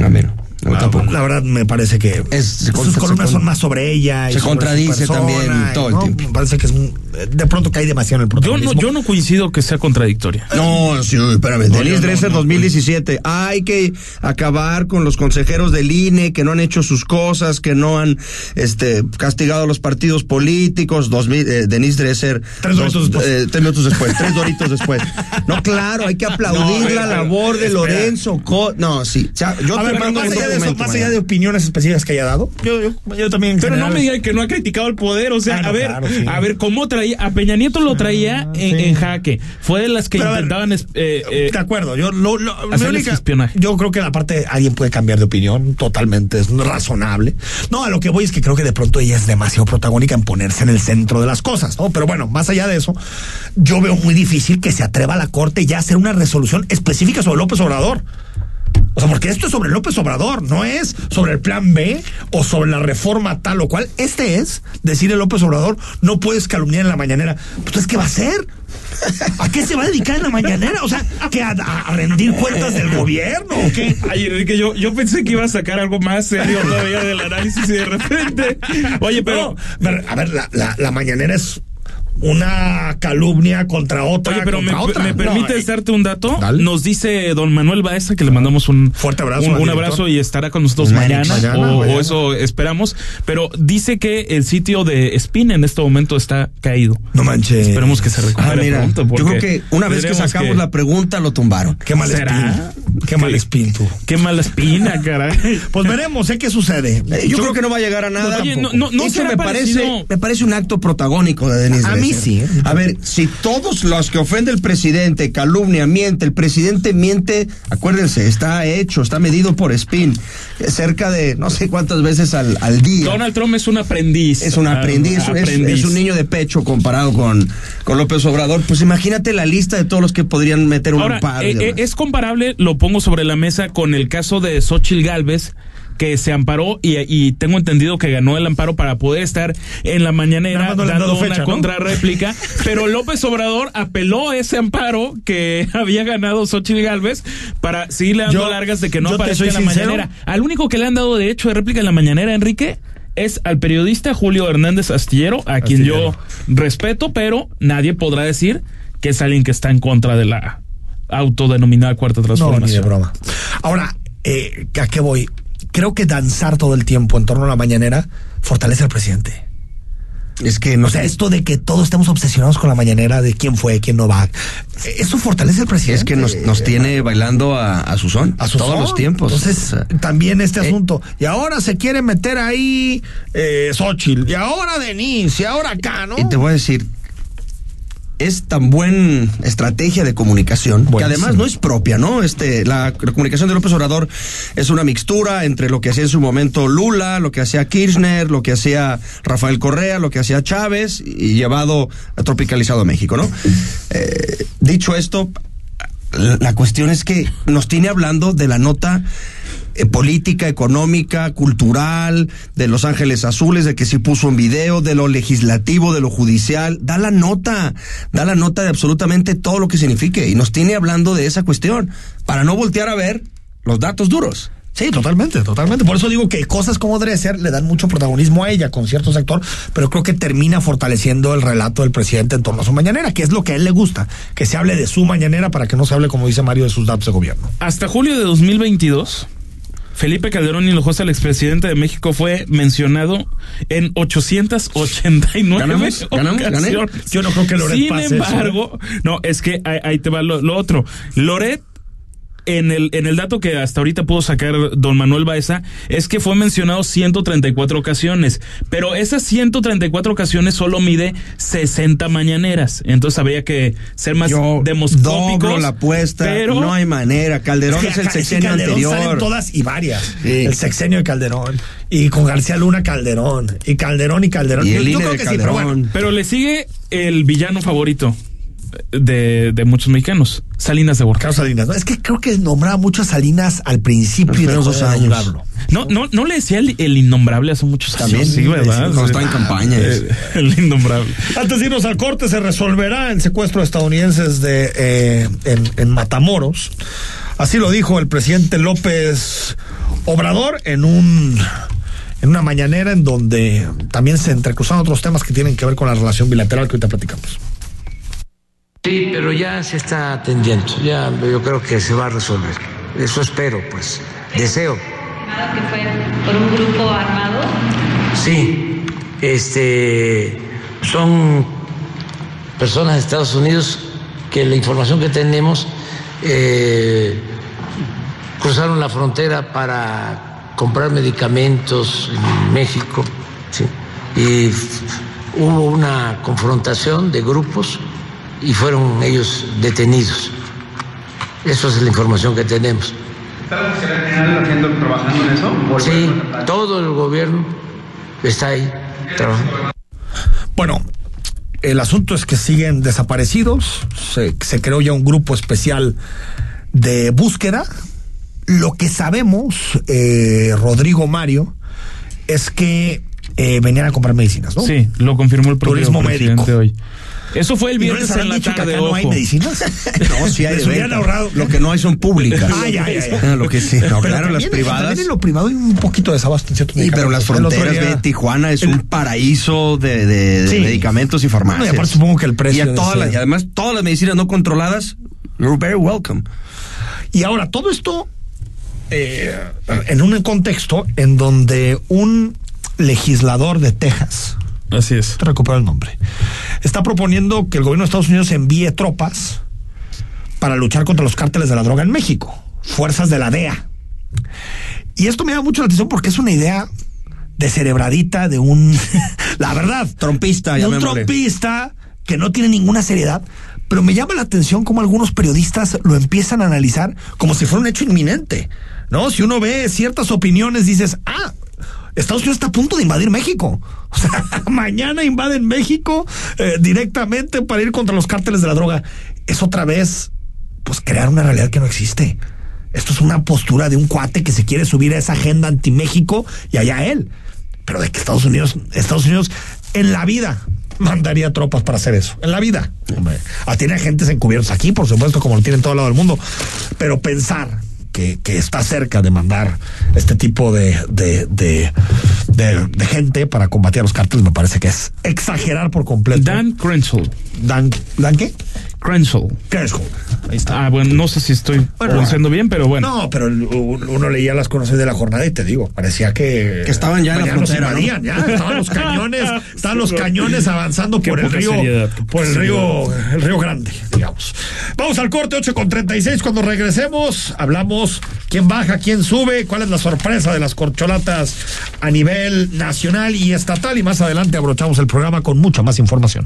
A mí no, La- tampoco. La verdad me parece que Es- sus columnas son más sobre ella. y se contradice persona, también y, todo el ¿no? tiempo. Me parece que es un- de pronto cae demasiado en el Yo no, protagonismo. yo no coincido que sea contradictoria. No, sí, espérame. No, Denise Dresser no, 2017. Hay que acabar con los consejeros del INE que no han hecho sus cosas, que no han este, castigado a los partidos políticos. 2000, eh, Denise Dresser. Tres doritos después. eh, tres minutos después. tres doritos después. No, claro, hay que aplaudir No, la labor de espera. Lorenzo. Co- no, sí. O sea, yo a te ver, mando un eso, más allá de opiniones específicas que haya dado, yo, yo, yo también. Pero no me digan que no ha criticado el poder, o sea, Ah, a ver, claro, sí. a ver cómo traía, a Peña Nieto lo traía Ah, en, sí. en jaque. Fue de las que Pero a ver, intentaban es- eh, eh, de acuerdo, yo lo, lo- mi hacerles espionaje. yo creo que la parte alguien puede cambiar de opinión totalmente es razonable. No, a lo que voy es que creo que de pronto ella es demasiado protagónica en ponerse en el centro de las cosas, ¿no? Pero bueno, más allá de eso, yo veo muy difícil que se atreva a la corte ya a hacer una resolución específica sobre López Obrador. O sea, porque esto es sobre López Obrador, no es sobre el plan B o sobre la reforma tal o cual. Este es decirle a López Obrador, no puedes calumniar en la mañanera. Pues, Entonces, ¿qué va a hacer? ¿A qué se va a dedicar en la mañanera? O sea, ¿que a, a rendir cuentas del gobierno o qué? Ay, Enrique, yo, yo pensé que iba a sacar algo más serio todavía del análisis y de repente. Oye, pero. No, a ver, la, la, la mañanera es una calumnia contra otra. Oye, pero me, otra. me permites darte un dato. Dale. Nos dice don Manuel Baeza que le mandamos un Fuerte abrazo un, abrazo y estará con nosotros mañana, Mañana, o, mañana. o eso esperamos. Pero dice que el sitio de Spin en este momento está caído. No manches. Esperemos que se recupere Ah, mira, pronto. yo creo que una vez que sacamos que- la pregunta lo tumbaron. Qué mal ¿Será? espín. Qué mal espín tú. Qué mala espina, caray. Pues veremos, ¿eh? ¿Qué sucede? Yo, creo que no va a llegar a nada. Oye, no- no- no será me parece, me parece un acto protagónico de Denis A mí A ver, si todos los que ofende el presidente, calumnia, miente, el presidente miente, acuérdense, está hecho, está medido por Spin, cerca de no sé cuántas veces al, al día. Donald Trump es un aprendiz. es un Ah, aprendiz, es- aprendiz. Es, un niño de pecho comparado con, con López Obrador. Pues imagínate la lista de todos los que podrían meter un Ahora, eh, eh, es comparable, lo pongo sobre la mesa con el caso de Xochil Gálvez que se amparó y, y tengo entendido que ganó el amparo para poder estar en la mañanera no dando una ¿no? contrarréplica, pero López Obrador apeló a ese amparo que había ganado Xochil Gálvez para seguirle dando Yo- largas de que no soy en la sincero. mañanera. Al único que le han dado derecho de réplica en la mañanera, Enrique, es al periodista Julio Hernández Astillero, a quien yo respeto, pero nadie podrá decir que es alguien que está en contra de la autodenominada cuarta No, transformación. ni de broma. Ahora, eh, ¿a qué voy? Creo que danzar todo el tiempo en torno a la mañanera fortalece al presidente. Es que no O sea, esto de que todos estemos obsesionados con la mañanera, de quién fue, quién no va, eso fortalece al presidente. es que nos, nos tiene bailando a, a su son. a su todos son. los tiempos. Entonces, O sea, también este eh. asunto. Y ahora se quiere meter ahí eh, Xochitl, y ahora Denise, y ahora acá, ¿no? Y te voy a decir, es tan buena estrategia de comunicación que además no es propia, ¿no? Este, la, la comunicación de López Obrador es una mixtura entre lo que hacía en su momento Lula, lo que hacía Kirchner, lo que hacía Rafael Correa, lo que hacía Chávez y llevado, tropicalizado a México, ¿no? Eh, dicho esto, la cuestión es que nos tiene hablando de la nota eh, política, económica, cultural, de Los Ángeles Azules, de que sí puso un video, de lo legislativo, de lo judicial, da la nota, da la nota de absolutamente todo lo que signifique y nos tiene hablando de esa cuestión, para no voltear a ver los datos duros. Sí, totalmente, totalmente. Por eso digo que cosas como Dresser le dan mucho protagonismo a ella con cierto sector, pero creo que termina fortaleciendo el relato del presidente en torno a su mañanera, que es lo que a él le gusta, que se hable de su mañanera para que no se hable, como dice Mario, de sus datos de gobierno. Hasta julio de 2022, Felipe Calderón Hinojosa, el expresidente de México, fue mencionado en 889 ¿Ganamos? ¿Ganamos? Yo no creo que Loret Sin pase eso, ¿eh? embargo, no, es que ahí, ahí te va lo, lo otro. Loret en el, en el dato que hasta ahorita pudo sacar don Manuel Baeza es que fue mencionado 134 ocasiones, pero esas 134 ocasiones solo mide 60 mañaneras, entonces habría que ser más Yo demoscópicos. la apuesta, pero no hay manera, Calderón es, que el sexenio Calderón anterior. salen todas y varias. Sí. El sexenio de Calderón. Y con García Luna Calderón. Y Calderón y Calderón. Y el Yo INE creo de que sí, pero bueno. Calderón. Pero le sigue el villano favorito de, de muchos mexicanos, Salinas de Gortari. Carlos Salinas. ¿no? Es que creo que nombraba mucho a Salinas al principio Los de dos años. nombrarlo. No, no, no le decía el, el innombrable hace muchos También, años. Sí, ¿verdad? cuando estaba en campaña. El innombrable. Antes de irnos al corte, se resolverá el secuestro de estadounidenses de, eh, en, en Matamoros. Así lo dijo el presidente López Obrador en un en una mañanera en donde también se entrecruzaron otros temas que tienen que ver con la relación bilateral que ahorita platicamos. Sí, pero ya se está atendiendo, ya yo creo que se va a resolver. Eso espero, pues, deseo. que fue por un grupo armado. Sí, este, son personas de Estados Unidos que la información que tenemos eh, cruzaron la frontera para comprar medicamentos en México, ¿sí? y hubo una confrontación de grupos y fueron ellos detenidos. Eso es la información que tenemos. ¿Está la Fiscalía General haciendo, trabajando en eso? Sí, todo el gobierno está ahí trabajando. Bueno, el asunto es que siguen desaparecidos. Se, se creó ya un grupo especial de búsqueda. Lo que sabemos, eh, Rodrigo Mario, es que eh, venían a comprar medicinas, ¿no? Sí, lo confirmó el propio Turismo presidente médico. hoy. Eso fue el ¿Y no viernes les en la dicho que no hay medicinas? No, sí hay hubieran ahorrado. Lo que no hay son públicas. Ah, ya, ya, ya. Lo que sí, no, Pero claro, las privadas. También en lo privado hay un poquito de desabasto en ciertos Sí, pero las fronteras de Tijuana es el- un paraíso de, de- de Sí. medicamentos y farmacias. No, y aparte supongo que el precio Y, a todas las- y además, todas las medicinas no controladas, you're very welcome. Y ahora, todo esto eh, en un contexto en donde un legislador de Texas, Así es. te recupero el nombre, está proponiendo que el gobierno de Estados Unidos envíe tropas para luchar contra los cárteles de la droga en México, fuerzas de la DEA. Y esto me llama mucho la atención porque es una idea descerebradita de un, la verdad, Trompista, un llamémosle. trompista que no tiene ninguna seriedad, pero me llama la atención cómo algunos periodistas lo empiezan a analizar como si fuera un hecho inminente, ¿no? Si uno ve ciertas opiniones, dices, ah, Estados Unidos está a punto de invadir México. O sea, mañana invaden México eh, directamente para ir contra los cárteles de la droga. Es otra vez, pues, crear una realidad que no existe. Esto es una postura de un cuate que se quiere subir a esa agenda anti-México y allá él. Pero de que Estados Unidos, Estados Unidos en la vida mandaría tropas para hacer eso. En la vida. Hombre, ah, tiene agentes encubiertos aquí, por supuesto, como lo tiene en todo lado del mundo. Pero pensar que, que está cerca de mandar este tipo de, de, de, gente para combatir a los cárteles me parece que es exagerar por completo. Dan Crenshaw. Dan, ¿Dan qué? Crenshaw. Crenshaw. Ahí está. Ah, bueno, no sé si estoy Bueno, pronunciando bien, pero bueno. No, pero uno leía las cosas de la jornada y te digo, parecía que. Que estaban ya en la nos frontera, ¿no? invadían, ya, estaban los cañones, estaban los cañones avanzando por el río, seriedad, por el seriedad. río, el río Grande, digamos. Vamos al corte 8 con 36. Cuando regresemos, hablamos quién baja, quién sube, cuál es la sorpresa de las corcholatas a nivel nacional y estatal. Y más adelante abrochamos el programa con mucha más información.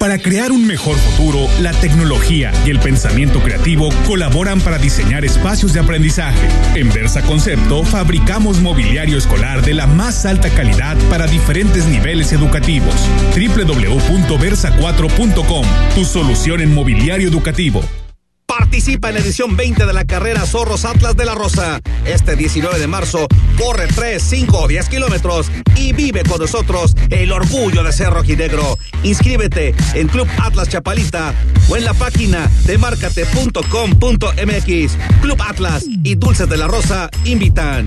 Para crear un mejor futuro, la tecnología y el pensamiento creativo colaboran para diseñar espacios de aprendizaje. En Versa Concepto fabricamos mobiliario escolar de la más alta calidad para diferentes niveles educativos. www.versa4.com, tu solución en mobiliario educativo. Participa en la edición 20 de la carrera Zorros Atlas de la Rosa. Este 19 de marzo, corre 3, 5 o 10 kilómetros y vive con nosotros el orgullo de ser rojinegro. Inscríbete en Club Atlas Chapalita o en la página de marcate.com.mx. Club Atlas y Dulces de la Rosa invitan.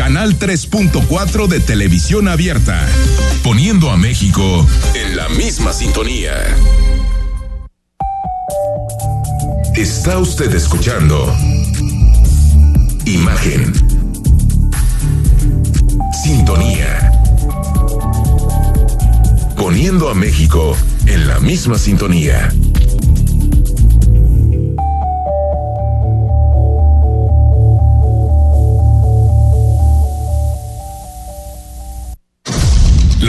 Canal 3.4 de televisión abierta, poniendo a México en la misma sintonía. Está usted escuchando Imagen. Sintonía. Poniendo a México en la misma sintonía.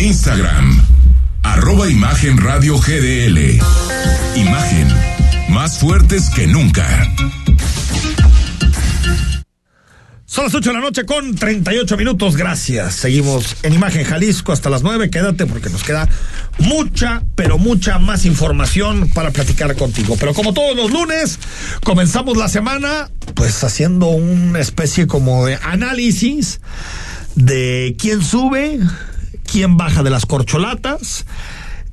Instagram, arroba Imagen Radio GDL. Imagen, más fuertes que nunca. Son las 8 de la noche con 38 minutos. Gracias. Seguimos en Imagen Jalisco hasta las 9. Quédate porque nos queda mucha, pero mucha más información para platicar contigo. Pero como todos los lunes, comenzamos la semana pues haciendo una especie como de análisis de quién sube, quién baja de las corcholatas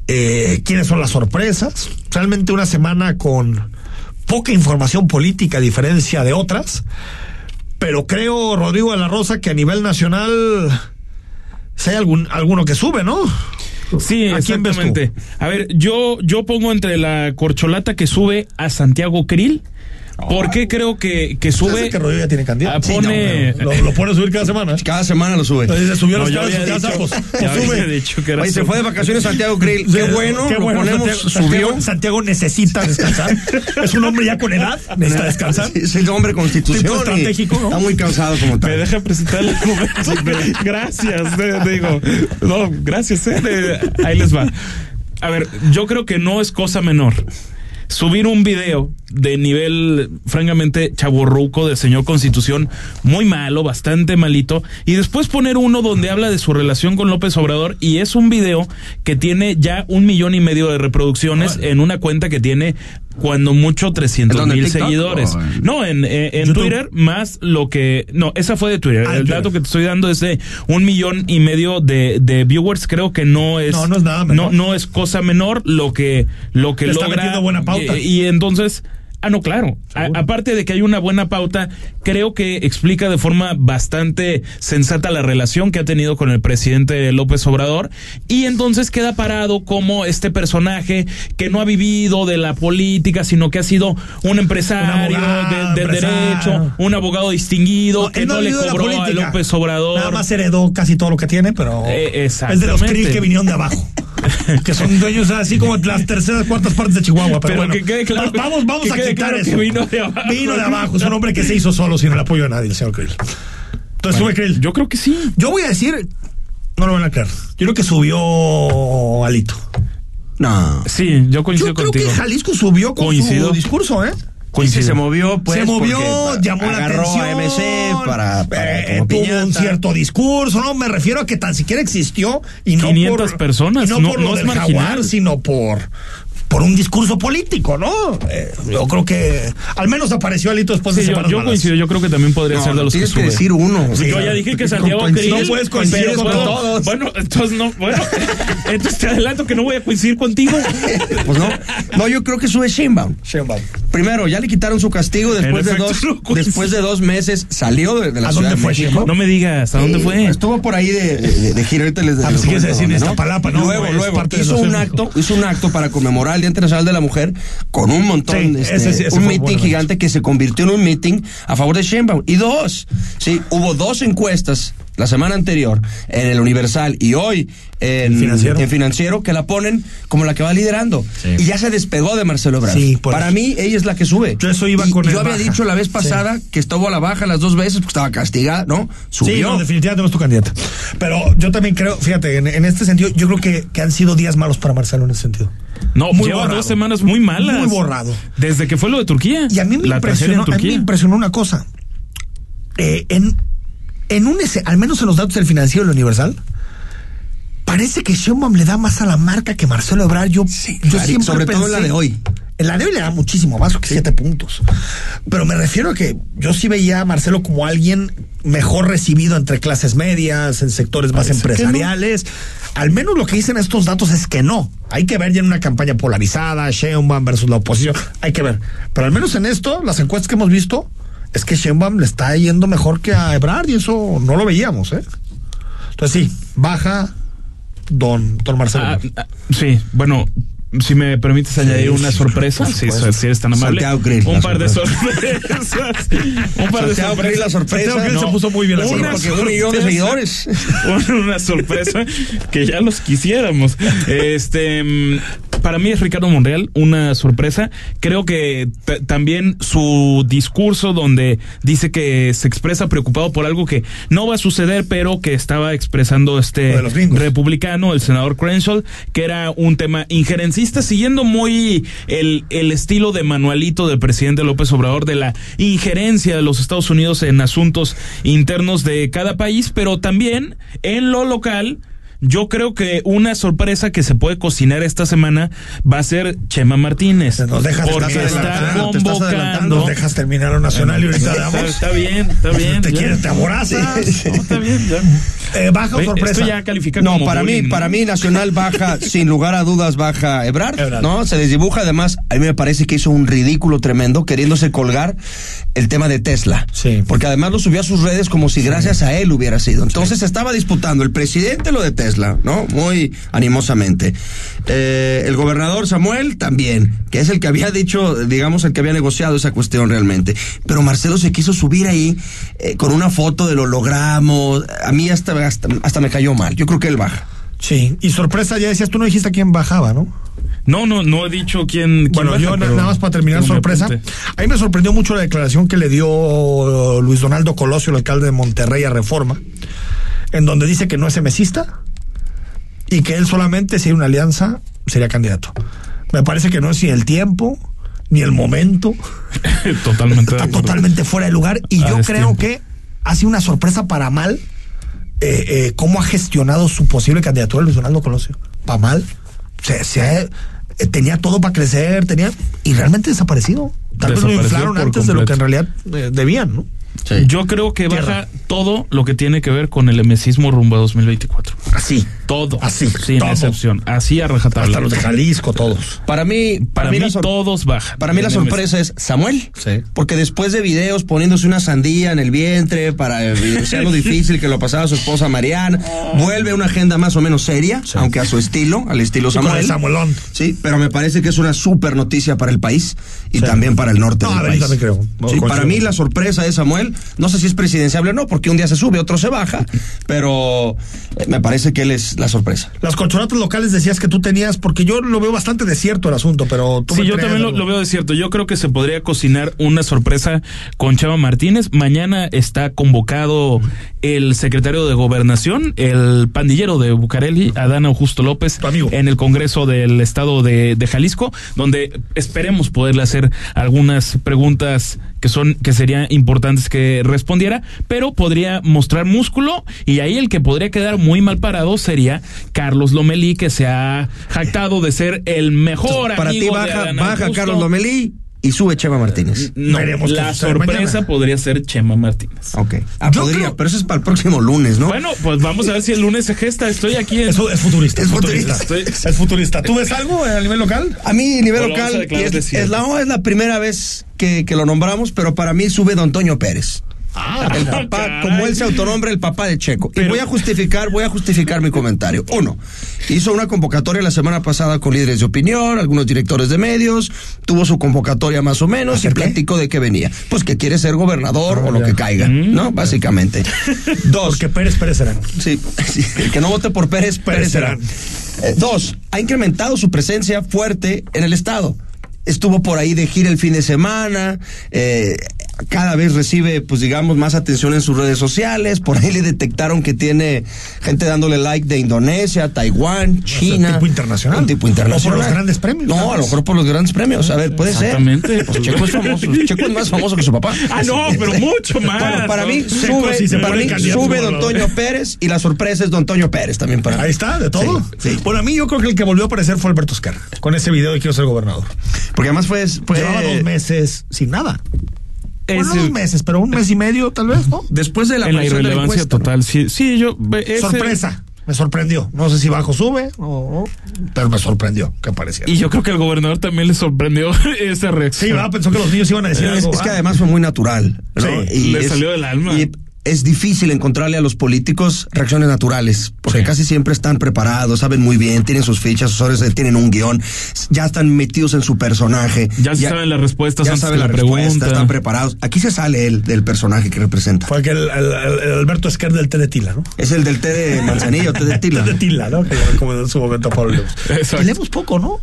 eh, quiénes son las sorpresas. Realmente una semana con poca información política a diferencia de otras. Pero creo, Rodrigo de la Rosa, que a nivel nacional si hay algún, alguno que sube, ¿no? Sí, ¿A quién ves tú? exactamente. A ver, yo, yo pongo entre la corcholata que sube a Santiago Krill. ¿Por qué creo que, que sube? Que Rodrigo ya tiene candidato. Ah, Sí, pone- no, lo, lo pone a subir cada semana. Cada semana lo sube. Entonces, subió No, los caras era Oye, se su- fue de vacaciones Santiago Krill. Qué bueno, Qué lo bueno, ponemos, Santiago, subió. Santiago, Santiago necesita descansar. es un hombre ya con edad, necesita descansar. Es el hombre constitución. Estratégico, ¿no? Está muy cansado como Me tal. deja presentar el argumento. Gracias, de- digo. No, gracias, eh, ahí les va. A ver, yo creo que no es cosa menor. Subir un video de nivel, francamente, chaborruco del señor Constitución, muy malo, bastante malito, y después poner uno donde habla de su relación con López Obrador, y es un video que tiene ya un millón y medio de reproducciones en una cuenta que tiene cuando mucho 300 ¿En dónde, mil seguidores. o en- No, en, eh, en? Twitter más lo que... No, esa fue de Twitter. Ah, el Twitter. dato que te estoy dando es de un millón y medio de, de viewers. Creo que no es... No, no es nada menor. No, no es cosa menor lo que, lo que Le está logra... metiendo buena pauta. Y, y entonces... Ah, no, claro. A- aparte de que hay una buena pauta, creo que explica de forma bastante sensata la relación que ha tenido con el presidente López Obrador. Y entonces queda parado como este personaje que no ha vivido de la política, sino que ha sido un empresario Un abogado, de- del empresario. derecho, un abogado distinguido No, que no le cobró a. López Obrador. Nada más heredó casi todo lo que tiene, pero Eh, es de los. Krill que vinieron de abajo. que son dueños así como las terceras, cuartas partes de Chihuahua. Pero, Pero bueno, que quede claro- va- vamos, vamos que a quede eso. vino de abajo. Vino de abajo, es un hombre que se hizo solo sin el apoyo de nadie, el señor Krill. Entonces sube Krill. Yo creo que sí. Yo voy a decir, no lo van a creer. Yo creo que subió Alito. No. Sí, yo coincido Yo creo contigo. que Jalisco subió con Coincido. su discurso, ¿eh? Y si se movió, pues. se movió, llamó la agarró atención. a MC para. para eh, tuvo piñata. un cierto discurso, no me refiero a que tan siquiera existió y no 500 por personas, y no, no- por no lo es del marginal. jaguar, sino por por un discurso político, ¿no? Eh, yo creo que al menos apareció Alito después Sí, de yo, semanas yo coincido, yo creo que también podría No, ser de los que tienes que decir uno. Sí, yo ya dije que Santiago. Krill, No puedes coincidir con puedo- todos. Bueno, entonces no, bueno, entonces te adelanto que no voy a coincidir contigo. Pues no. No, yo creo que sube Sheinbaum. Sheinbaum. Primero, ya le quitaron su castigo después de dos, no después de dos meses salió de, de la ¿A Ciudad dónde de fue México. Sheinbaum? No me digas, ¿a dónde Sí, fue? Estuvo por ahí de, de, de gira, ahorita les Ah, les pues, decir dónde, ¿no? Iztapalapa, ¿no? Luego, luego, de hizo un de acto, hizo un acto para conmemorar el Día Internacional de la Mujer con un montón, Sí, este, ese un meeting gigante que se convirtió en un meeting a favor de Sheinbaum. Y dos, sí, hubo dos encuestas la semana anterior en el Universal y hoy en Financiero. en Financiero que la ponen como la que va liderando. Y ya se despegó de Marcelo Ebrard. Sí, Para eso. mí, ella es la que sube. Yo eso iba Y con el Yo había baja. dicho la vez pasada que estuvo a la baja las dos veces porque estaba castigada, ¿no? Subió. Sí, no, definitivamente no es tu candidata. Pero yo también creo, fíjate, en, en este sentido, yo creo que, que han sido días malos para Marcelo en ese sentido. No, Muy lleva borrado. dos semanas muy malas. Muy borrado. Desde que fue lo de Turquía. Y a mí me, impresionó, a mí me impresionó una cosa. Eh, en, en un ese- al menos en los datos del financiero y el universal, parece que Sheinbaum le da más a la marca que Marcelo Ebrard. Yo, yo claro, siempre sobre todo en la de hoy. En la de hoy le da muchísimo más que siete puntos. Pero me refiero a que yo sí veía a Marcelo como alguien mejor recibido entre clases medias, en sectores más Parece empresariales. Al menos lo que dicen estos datos es que no. Hay que ver ya en una campaña polarizada, Sheinbaum versus la oposición. Hay que ver. Pero al menos en esto, las encuestas que hemos visto, es que Sheinbaum le está yendo mejor que a Ebrard y eso no lo veíamos, ¿eh? Entonces sí, baja don, don Marcelo. Ah, ah, sí, bueno, si me permites añadir una sí, sorpresa, si, supuesto. si eres tan amable. Santiago Krill, un par de sorpresa. sorpresas. un par de sorpresas. Krill, la sorpresa. Santiago Krill No, se puso muy bien la una un millón de seguidores. una sorpresa que ya los quisiéramos. Este, mm, para mí es Ricardo Monreal una sorpresa. Creo que también su discurso donde dice que se expresa preocupado por algo que no va a suceder, pero que estaba expresando este republicano, el senador Crenshaw, que era un tema injerencista, siguiendo muy el, el estilo de manualito del presidente López Obrador de la injerencia de los Estados Unidos en asuntos internos de cada país, pero también en lo local yo creo que una sorpresa que se puede cocinar esta semana va a ser Chema Martínez. Nos dejas porque te estás está adelantando, te estás adelantando, convocando. Nos dejas terminar a Nacional y ahorita Está, damos. está bien, está bien. Te ya. quieres, te aborazas. No, está bien, ya. Eh, baja o sorpresa. Esto ya califica No, como para mí, ¿no? para mí Nacional baja, sin lugar a dudas baja Ebrard, Ebrard. ¿no? Se desdibuja, además, a mí me parece que hizo un ridículo tremendo queriéndose colgar el tema de Tesla. Sí. Porque además lo subió a sus redes como si gracias a él hubiera sido. Entonces estaba disputando el presidente lo de Tesla, ¿no? Muy animosamente. Eh, el gobernador Samuel también, que es el que había dicho, digamos, el que había negociado esa cuestión realmente. Pero Marcelo se quiso subir ahí eh, con una foto de lo logramos. A mí hasta, hasta, hasta me cayó mal. Yo creo que él baja. Sí, y sorpresa, ya decías, tú no dijiste a quién bajaba, ¿no? No, no, no he dicho quién. quién Bueno, baja, yo nada más para terminar, sorpresa. A mí me sorprendió mucho la declaración que le dio Luis Donaldo Colosio, el alcalde de Monterrey, a Reforma, en donde dice que no es mesista y que él solamente, si hay una alianza, sería candidato. Me parece que no es ni el tiempo, ni el momento. Totalmente. de Está totalmente fuera de lugar y A yo creo que ha sido una sorpresa para mal eh, eh, cómo ha gestionado su posible candidatura Luis Donaldo Colosio. Para mal. Se, se ha- eh, tenía todo para crecer, tenía y realmente desaparecido. Tal vez lo inflaron antes de lo que en realidad eh, debían, ¿no? Yo creo que Tierra. baja todo lo que tiene que ver con el emesismo rumbo a 2024. Así. Todo. Así, Sin todo. excepción. Así a rajatabla. Hasta los de Jalisco, todos. Para mí, Para mí todos bajan. Para mí la sorpresa es Samuel. Sí. Porque después de videos poniéndose una sandía en el vientre para evidenciar lo difícil que lo pasaba su esposa Mariana, vuelve a una agenda más o menos seria, aunque a su estilo, al estilo con Samuel. el Samuelón. Sí, pero me parece que es una super noticia para el país y también para el norte No, del a ver, país. yo también creo. No, Sí, para mí la sorpresa es Samuel. No sé si es presidenciable o no, porque un día se sube, otro se baja, pero eh, me parece que él es la sorpresa. Las colchonatas locales decías que tú tenías, porque yo lo veo bastante desierto el asunto, pero tú Sí, me yo también lo, lo veo de cierto. Yo creo que se podría cocinar una sorpresa con Chava Martínez. Mañana está convocado el secretario de Gobernación, el pandillero de Bucareli, Adán Augusto López, Tu amigo. en el Congreso del Estado de, de Jalisco, donde esperemos poderle hacer algunas preguntas que son que serían importantes que respondiera, pero podría mostrar músculo y ahí el que podría quedar muy mal parado sería Carlos Lomelí, que se ha jactado de ser el mejor Para ti amigo de baja, Adán baja Augusto. Carlos Lomelí y sube Chema Martínez. No, Veremos la sorpresa mañana. podría ser Chema Martínez. Ok. Ah, Yo podría, creo- pero eso es para el próximo lunes, ¿no? Bueno, pues vamos a ver si el lunes se gesta. Estoy aquí en... Eso es futurista. Es futurista. Estoy- Es futurista. ¿Tú ves algo a nivel local? A mí, nivel O a local, declarar y es, la, es la primera vez que, que lo nombramos, pero para mí sube Don Toño Pérez. El papá, caray. como él se autonombra, el papá de Checo. y voy a justificar, voy a justificar mi comentario. Uno, hizo una convocatoria la semana pasada con líderes de opinión, algunos directores de medios, tuvo su convocatoria más o menos y platicó de qué venía. Pues que quiere ser gobernador o lo que caiga, ¿no? Básicamente. Dos, Porque Pérez Pérez serán. Sí, sí, el que no vote por Pérez, Pérez será. Eh, dos, ha incrementado su presencia fuerte en el Estado. Estuvo por ahí de gira el fin de semana, eh, cada vez recibe, pues digamos, más atención en sus redes sociales. Por ahí le detectaron que tiene gente dándole like de Indonesia, Taiwán, China. tipo internacional. Un tipo O internacional. por los grandes premios, No, a lo mejor por los grandes premios. A ver, puede Exactamente. ser. Pues Checo es famoso. Checo es más famoso que su papá. Ah, no, pero mucho más. Bueno, para mí Checo sube, para mí sube Don. Toño Pérez y la sorpresa es Don Toño Pérez también para mí. Ahí está, de todo. Sí, sí. Bueno, a mí yo creo que el que volvió a aparecer fue Alberto Esquerra, con ese video de quiero ser gobernador. Porque además fue, fue- Llevaba dos meses sin nada. Bueno, dos meses, pero un mes y medio tal vez, ¿no? después de la en la de irrelevancia total. Sí, sí, yo... ese- Sorpresa. Me sorprendió. No sé si bajo sube o, pero me sorprendió que apareciera. Y yo creo que al gobernador también le sorprendió esa Sí, reacción. ¿verdad? pensó que los niños iban a decir Es, algo. es que ah. además fue muy natural. ¿no? Sí, le salió del alma. Y es difícil encontrarle a los políticos reacciones naturales, porque Sí. casi siempre están preparados, saben muy bien, tienen sus fichas, sus horas, tienen un guion, ya están metidos en su personaje. Ya se saben las respuestas ya antes saben la la respuesta, pregunta. están preparados. Aquí se sale él del personaje que representa. Fue aquel el, el- el Alberto Esquerra del té de tila, ¿no? Es el del té de manzanilla o té de tila. Té de tila, ¿no? Que recomendó en su momento a Pablo Lemus. Exacto. Y leemos poco, ¿no?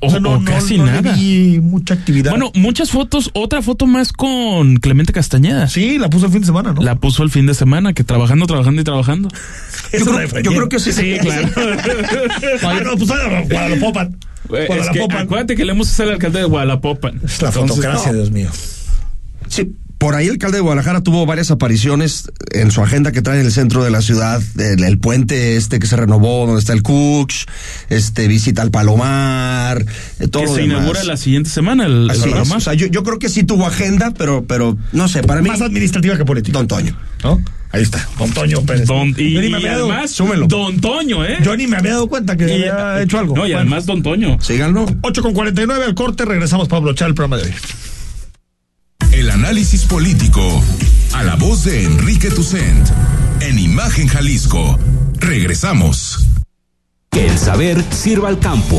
O, o casi no nada. Vi mucha actividad. Bueno, muchas fotos. Otra foto más con Clemente Castañeda. sí, la puso el fin de semana, ¿no? La puso el fin de semana, que trabajando, trabajando y trabajando. Yo creo, defendió. yo creo que sí. Sí, claro. Ah, no, pues ah, Guadalapopan. Eh, Es que, Guadalapopan. acuérdate que le hemos ser el alcalde de Guadalapopan. Es la Entonces, fotocracia, no. Dios mío. Sí, por ahí el alcalde de Guadalajara tuvo varias apariciones en su agenda que trae en el centro de la ciudad, el, el puente este que se renovó, donde está el Cooks, este visita al Palomar, eh, todo que lo se demás. inaugura la siguiente semana el, el Así es. O sea, yo, yo creo que sí tuvo agenda, pero, pero no sé, para mí. Más administrativa que política. Don Toño. ¿No? Ahí está. Don Toño Pérez. Don- y, Yo ni me y había dado- además, súmelo. Don Toño, ¿eh? Yo ni me había dado cuenta que Y- había hecho algo. No, y Bueno. además Don Toño. Síganlo. 8 con 49 al corte, regresamos para blochar el programa de hoy. El análisis político a la voz de Enrique Tucent en Imagen Jalisco. Regresamos. Que el saber sirva al campo.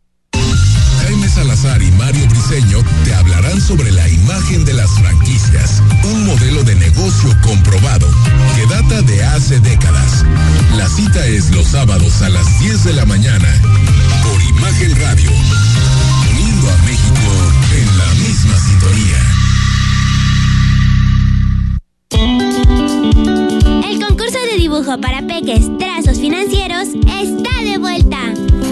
Y Mario Briceño te hablarán sobre la imagen de las franquicias, un modelo de negocio comprobado que data de hace décadas. La cita es los sábados a las 10 de la mañana por Imagen Radio, uniendo a México en la misma sintonía. El concurso de dibujo para peques, trazos financieros está de vuelta.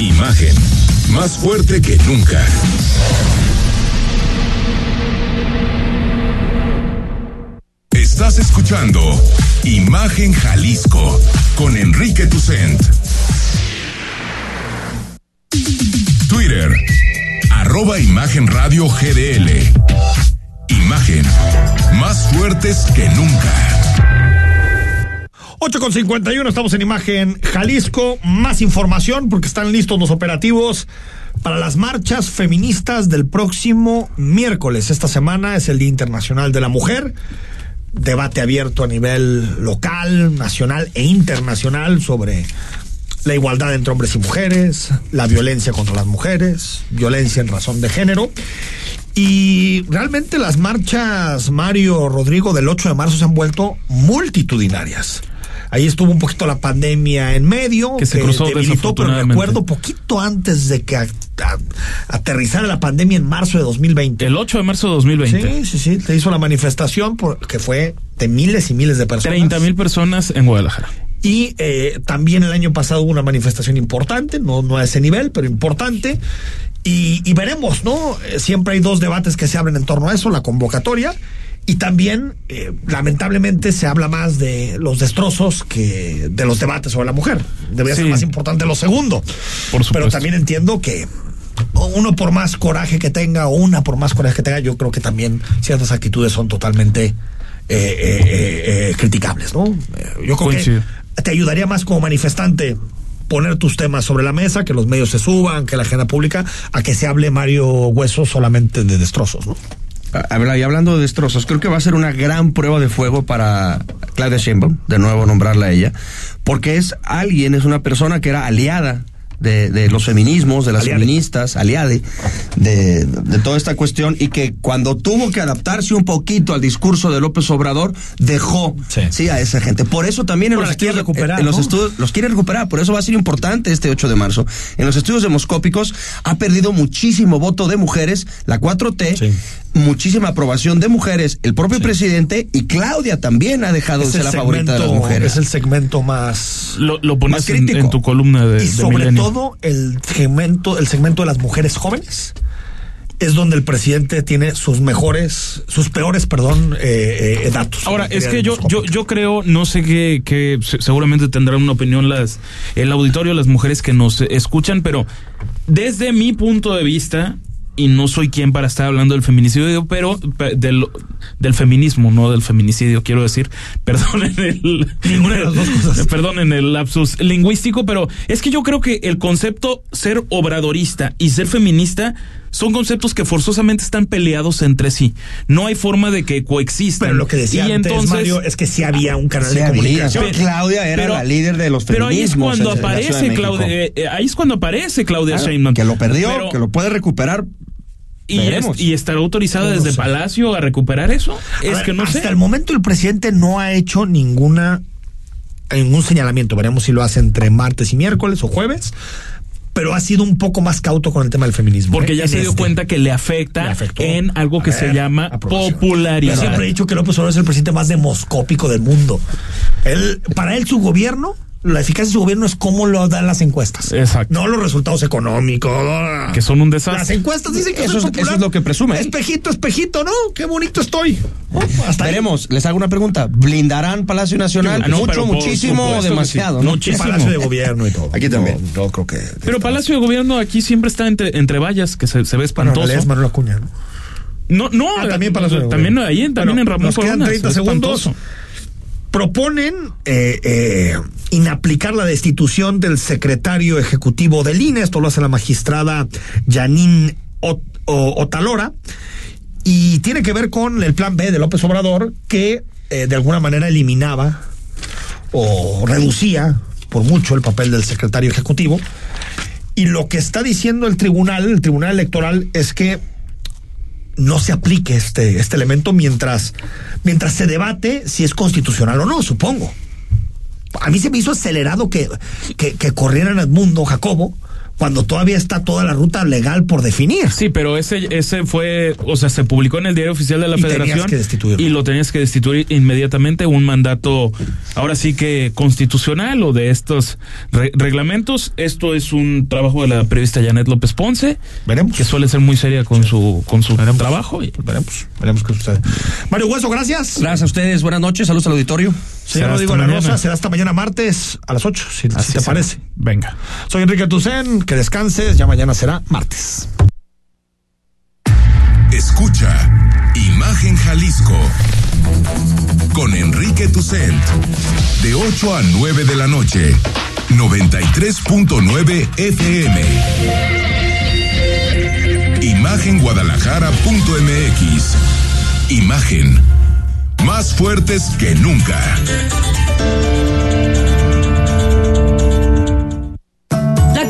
Imagen, más fuerte que nunca. Estás escuchando Imagen Jalisco con Enrique Tucent. Twitter, arroba Imagen Radio GDL. Imagen, más fuertes que nunca. 8 con 51, estamos en Imagen Jalisco. Más información porque están listos los operativos para las marchas feministas del próximo miércoles. Esta semana es el Día Internacional de la Mujer. Debate abierto a nivel local, nacional e internacional sobre la igualdad entre hombres y mujeres, la violencia contra las mujeres, violencia en razón de género. Y realmente las marchas, Mario Rodrigo, del 8 de marzo se han vuelto multitudinarias. Ahí estuvo un poquito la pandemia en medio, Que se cruzó debilitó, pero desafortunadamente. recuerdo poquito antes de que a- a- aterrizara la pandemia en marzo de 2020. El 8 de marzo de 2020. Sí, sí, sí, te hizo la manifestación por- que fue de miles y miles de personas. 30 mil personas en Guadalajara. Y eh, también el año pasado hubo una manifestación importante, no, no a ese nivel, pero importante. Y, y veremos, ¿no? Eh, Siempre hay dos debates que se abren en torno a eso, la convocatoria. Y también, eh, lamentablemente, se habla más de los destrozos que de los debates sobre la mujer. Debería ser más importante lo segundo. Por supuesto. Pero también entiendo que uno por más coraje que tenga o una por más coraje que tenga, yo creo que también ciertas actitudes son totalmente eh, eh, eh, criticables, ¿no? Yo creo Coincido. que te ayudaría más como manifestante poner tus temas sobre la mesa, que los medios se suban, que la agenda pública, a que se hable Mario Hueso solamente de destrozos, ¿no? Y hablando de destrozos, creo que va a ser una gran prueba de fuego para Claudia Sheinbaum, de nuevo nombrarla a ella, porque es alguien, es una persona que era aliada de, de los feminismos, de las Aliade. feministas, aliade, de, de toda esta cuestión y que cuando tuvo que adaptarse un poquito al discurso de López Obrador, dejó sí, a esa gente. Por eso también en los estudios, recuperar, en los ¿no? estudios los quiere recuperar, por eso va a ser importante este 8 de marzo. En los estudios demoscópicos ha perdido muchísimo voto de mujeres, la 4T, muchísima aprobación de mujeres, el propio presidente y Claudia también ha dejado de Es ser el la favorita de las segmento- mujeres. Es el segmento más. Lo, lo pones Más crítico. en tu columna de, y de sobre Milenio. todo el segmento, el segmento de las mujeres jóvenes es donde el presidente tiene sus mejores, sus peores, perdón, eh, eh, datos. Ahora, es que yo, yo, yo creo, no sé qué, que se- seguramente tendrán una opinión las, el auditorio, las mujeres que nos escuchan, pero desde mi punto de vista, y no soy quien para estar hablando del feminicidio, pero pe- del, del feminismo, no del feminicidio, quiero decir, perdonen el, Ninguna de las dos cosas. perdonen el lapsus lingüístico, pero es que yo creo que el concepto ser obradorista y ser feminista son conceptos que forzosamente están peleados entre sí. No hay forma de que coexistan. Pero lo que decía y antes, entonces, Mario, es que sí había un canal Sí de había, comunicación. Claudia era la líder de los Pero ahí es feminismos cuando en la Ciudad de aparece. Claudia, eh, eh, ahí es cuando aparece Claudia Claro, Sheinbaum. que lo perdió, Pero- que lo puede recuperar. Y, estará No lo desde sé. Palacio a recuperar eso. A es ver, que no hasta sé. el momento el presidente no ha hecho ninguna ningún señalamiento. Veremos si lo hace entre martes y miércoles o jueves. Pero ha sido un poco más cauto con el tema del feminismo. Porque ¿eh? ya En se dio este. cuenta que le afecta Le en algo que se llama popularidad. Yo siempre he dicho que López Obrador es el presidente más demoscópico del mundo. Él, para él, su gobierno, la eficacia de su gobierno es cómo lo dan las encuestas. Exacto. No los resultados económicos. Que son un desastre. Las encuestas dicen que Eso es- eso es lo que presume. Espejito, espejito, ¿no? Qué bonito estoy. Oh, hasta ahí. Veremos, les hago una pregunta. ¿Blindarán Palacio Nacional? Ah, no, Mucho, por muchísimo, supuesto que demasiado, sí. ¿no? Muchísimo. Palacio de gobierno y todo. Aquí también. No, yo creo que. Pero Palacio de Gobierno aquí siempre está entre, entre vallas, que se, se ve Bueno, espantoso. es Manuel Acuña, ¿no? No, no, Ah, también Palacio de también Gobierno. ahí, también Bueno, en Ramón nos quedan Corona, 30 es segundos. espantoso. Proponen eh, eh, inaplicar la destitución del secretario ejecutivo del INE. Esto lo hace la magistrada Janine Ot- Otalora. Y tiene que ver con el plan B de López Obrador, que eh, de alguna manera eliminaba o reducía por mucho el papel del secretario ejecutivo. Y lo que está diciendo el tribunal, el tribunal electoral, es que no se aplique este, este elemento mientras, mientras se debate si es constitucional o no, supongo. A mí se me hizo acelerado que, que, que corrieran Edmundo Jacobo cuando todavía está toda la ruta legal por definir. Sí, pero ese, ese fue, o sea, se publicó en el diario oficial de la Y tenías Federación que y lo tenías que destituir inmediatamente, un mandato, ahora sí que constitucional o de estos re- reglamentos. Esto es un trabajo de la periodista Janet López Ponce, Veremos. que suele ser muy seria con su con su trabajo. y- Veremos, veremos qué sucede. Mario Hueso, gracias. Gracias a ustedes, buenas noches, saludos al auditorio. Señor Rodrigo La Rosa, mañana. será hasta mañana martes a las 8, si, si te será. parece. Venga. Soy Enrique Tucen, que descanses, ya mañana será martes. Escucha Imagen Jalisco con Enrique Tucent de 8 a 9 de la noche 93.9 FM Imagenguadalajara.mx Imagen más fuertes que nunca.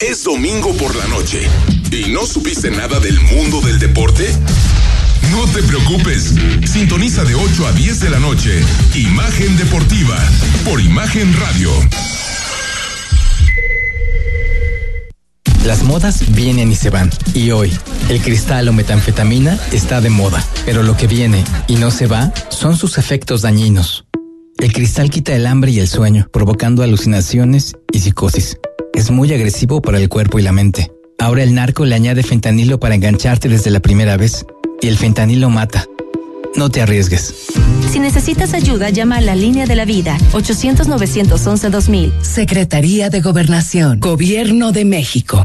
Es domingo por la noche y no supiste nada del mundo del deporte. No te preocupes. Sintoniza de 8 a 10 de la noche. Imagen Deportiva por Imagen Radio. Las modas vienen y se van. Y hoy, el cristal o metanfetamina está de moda. Pero lo que viene y no se va son sus efectos dañinos. El cristal quita el hambre y el sueño, provocando alucinaciones y psicosis. Es muy agresivo para el cuerpo y la mente. Ahora el narco le añade fentanilo para engancharte desde la primera vez. Y el fentanilo mata. No te arriesgues. Si necesitas ayuda, llama a la línea de la vida 800-911-2000. Secretaría de Gobernación, Gobierno de México.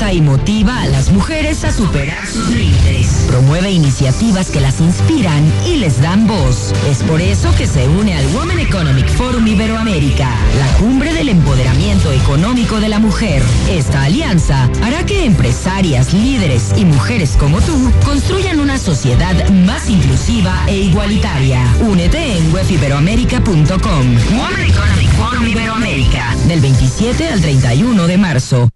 Y motiva a las mujeres a superar sus límites. Promueve iniciativas que las inspiran y les dan voz. Es por eso que se une al Women Economic Forum Iberoamérica, la cumbre del empoderamiento económico de la mujer. Esta alianza hará que empresarias, líderes y mujeres como tú construyan una sociedad más inclusiva e igualitaria. Únete en webiberoamerica.com. Women Economic Forum Iberoamérica, del 27 al 31 de marzo.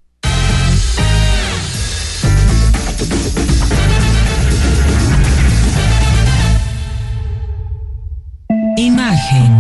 Imagen.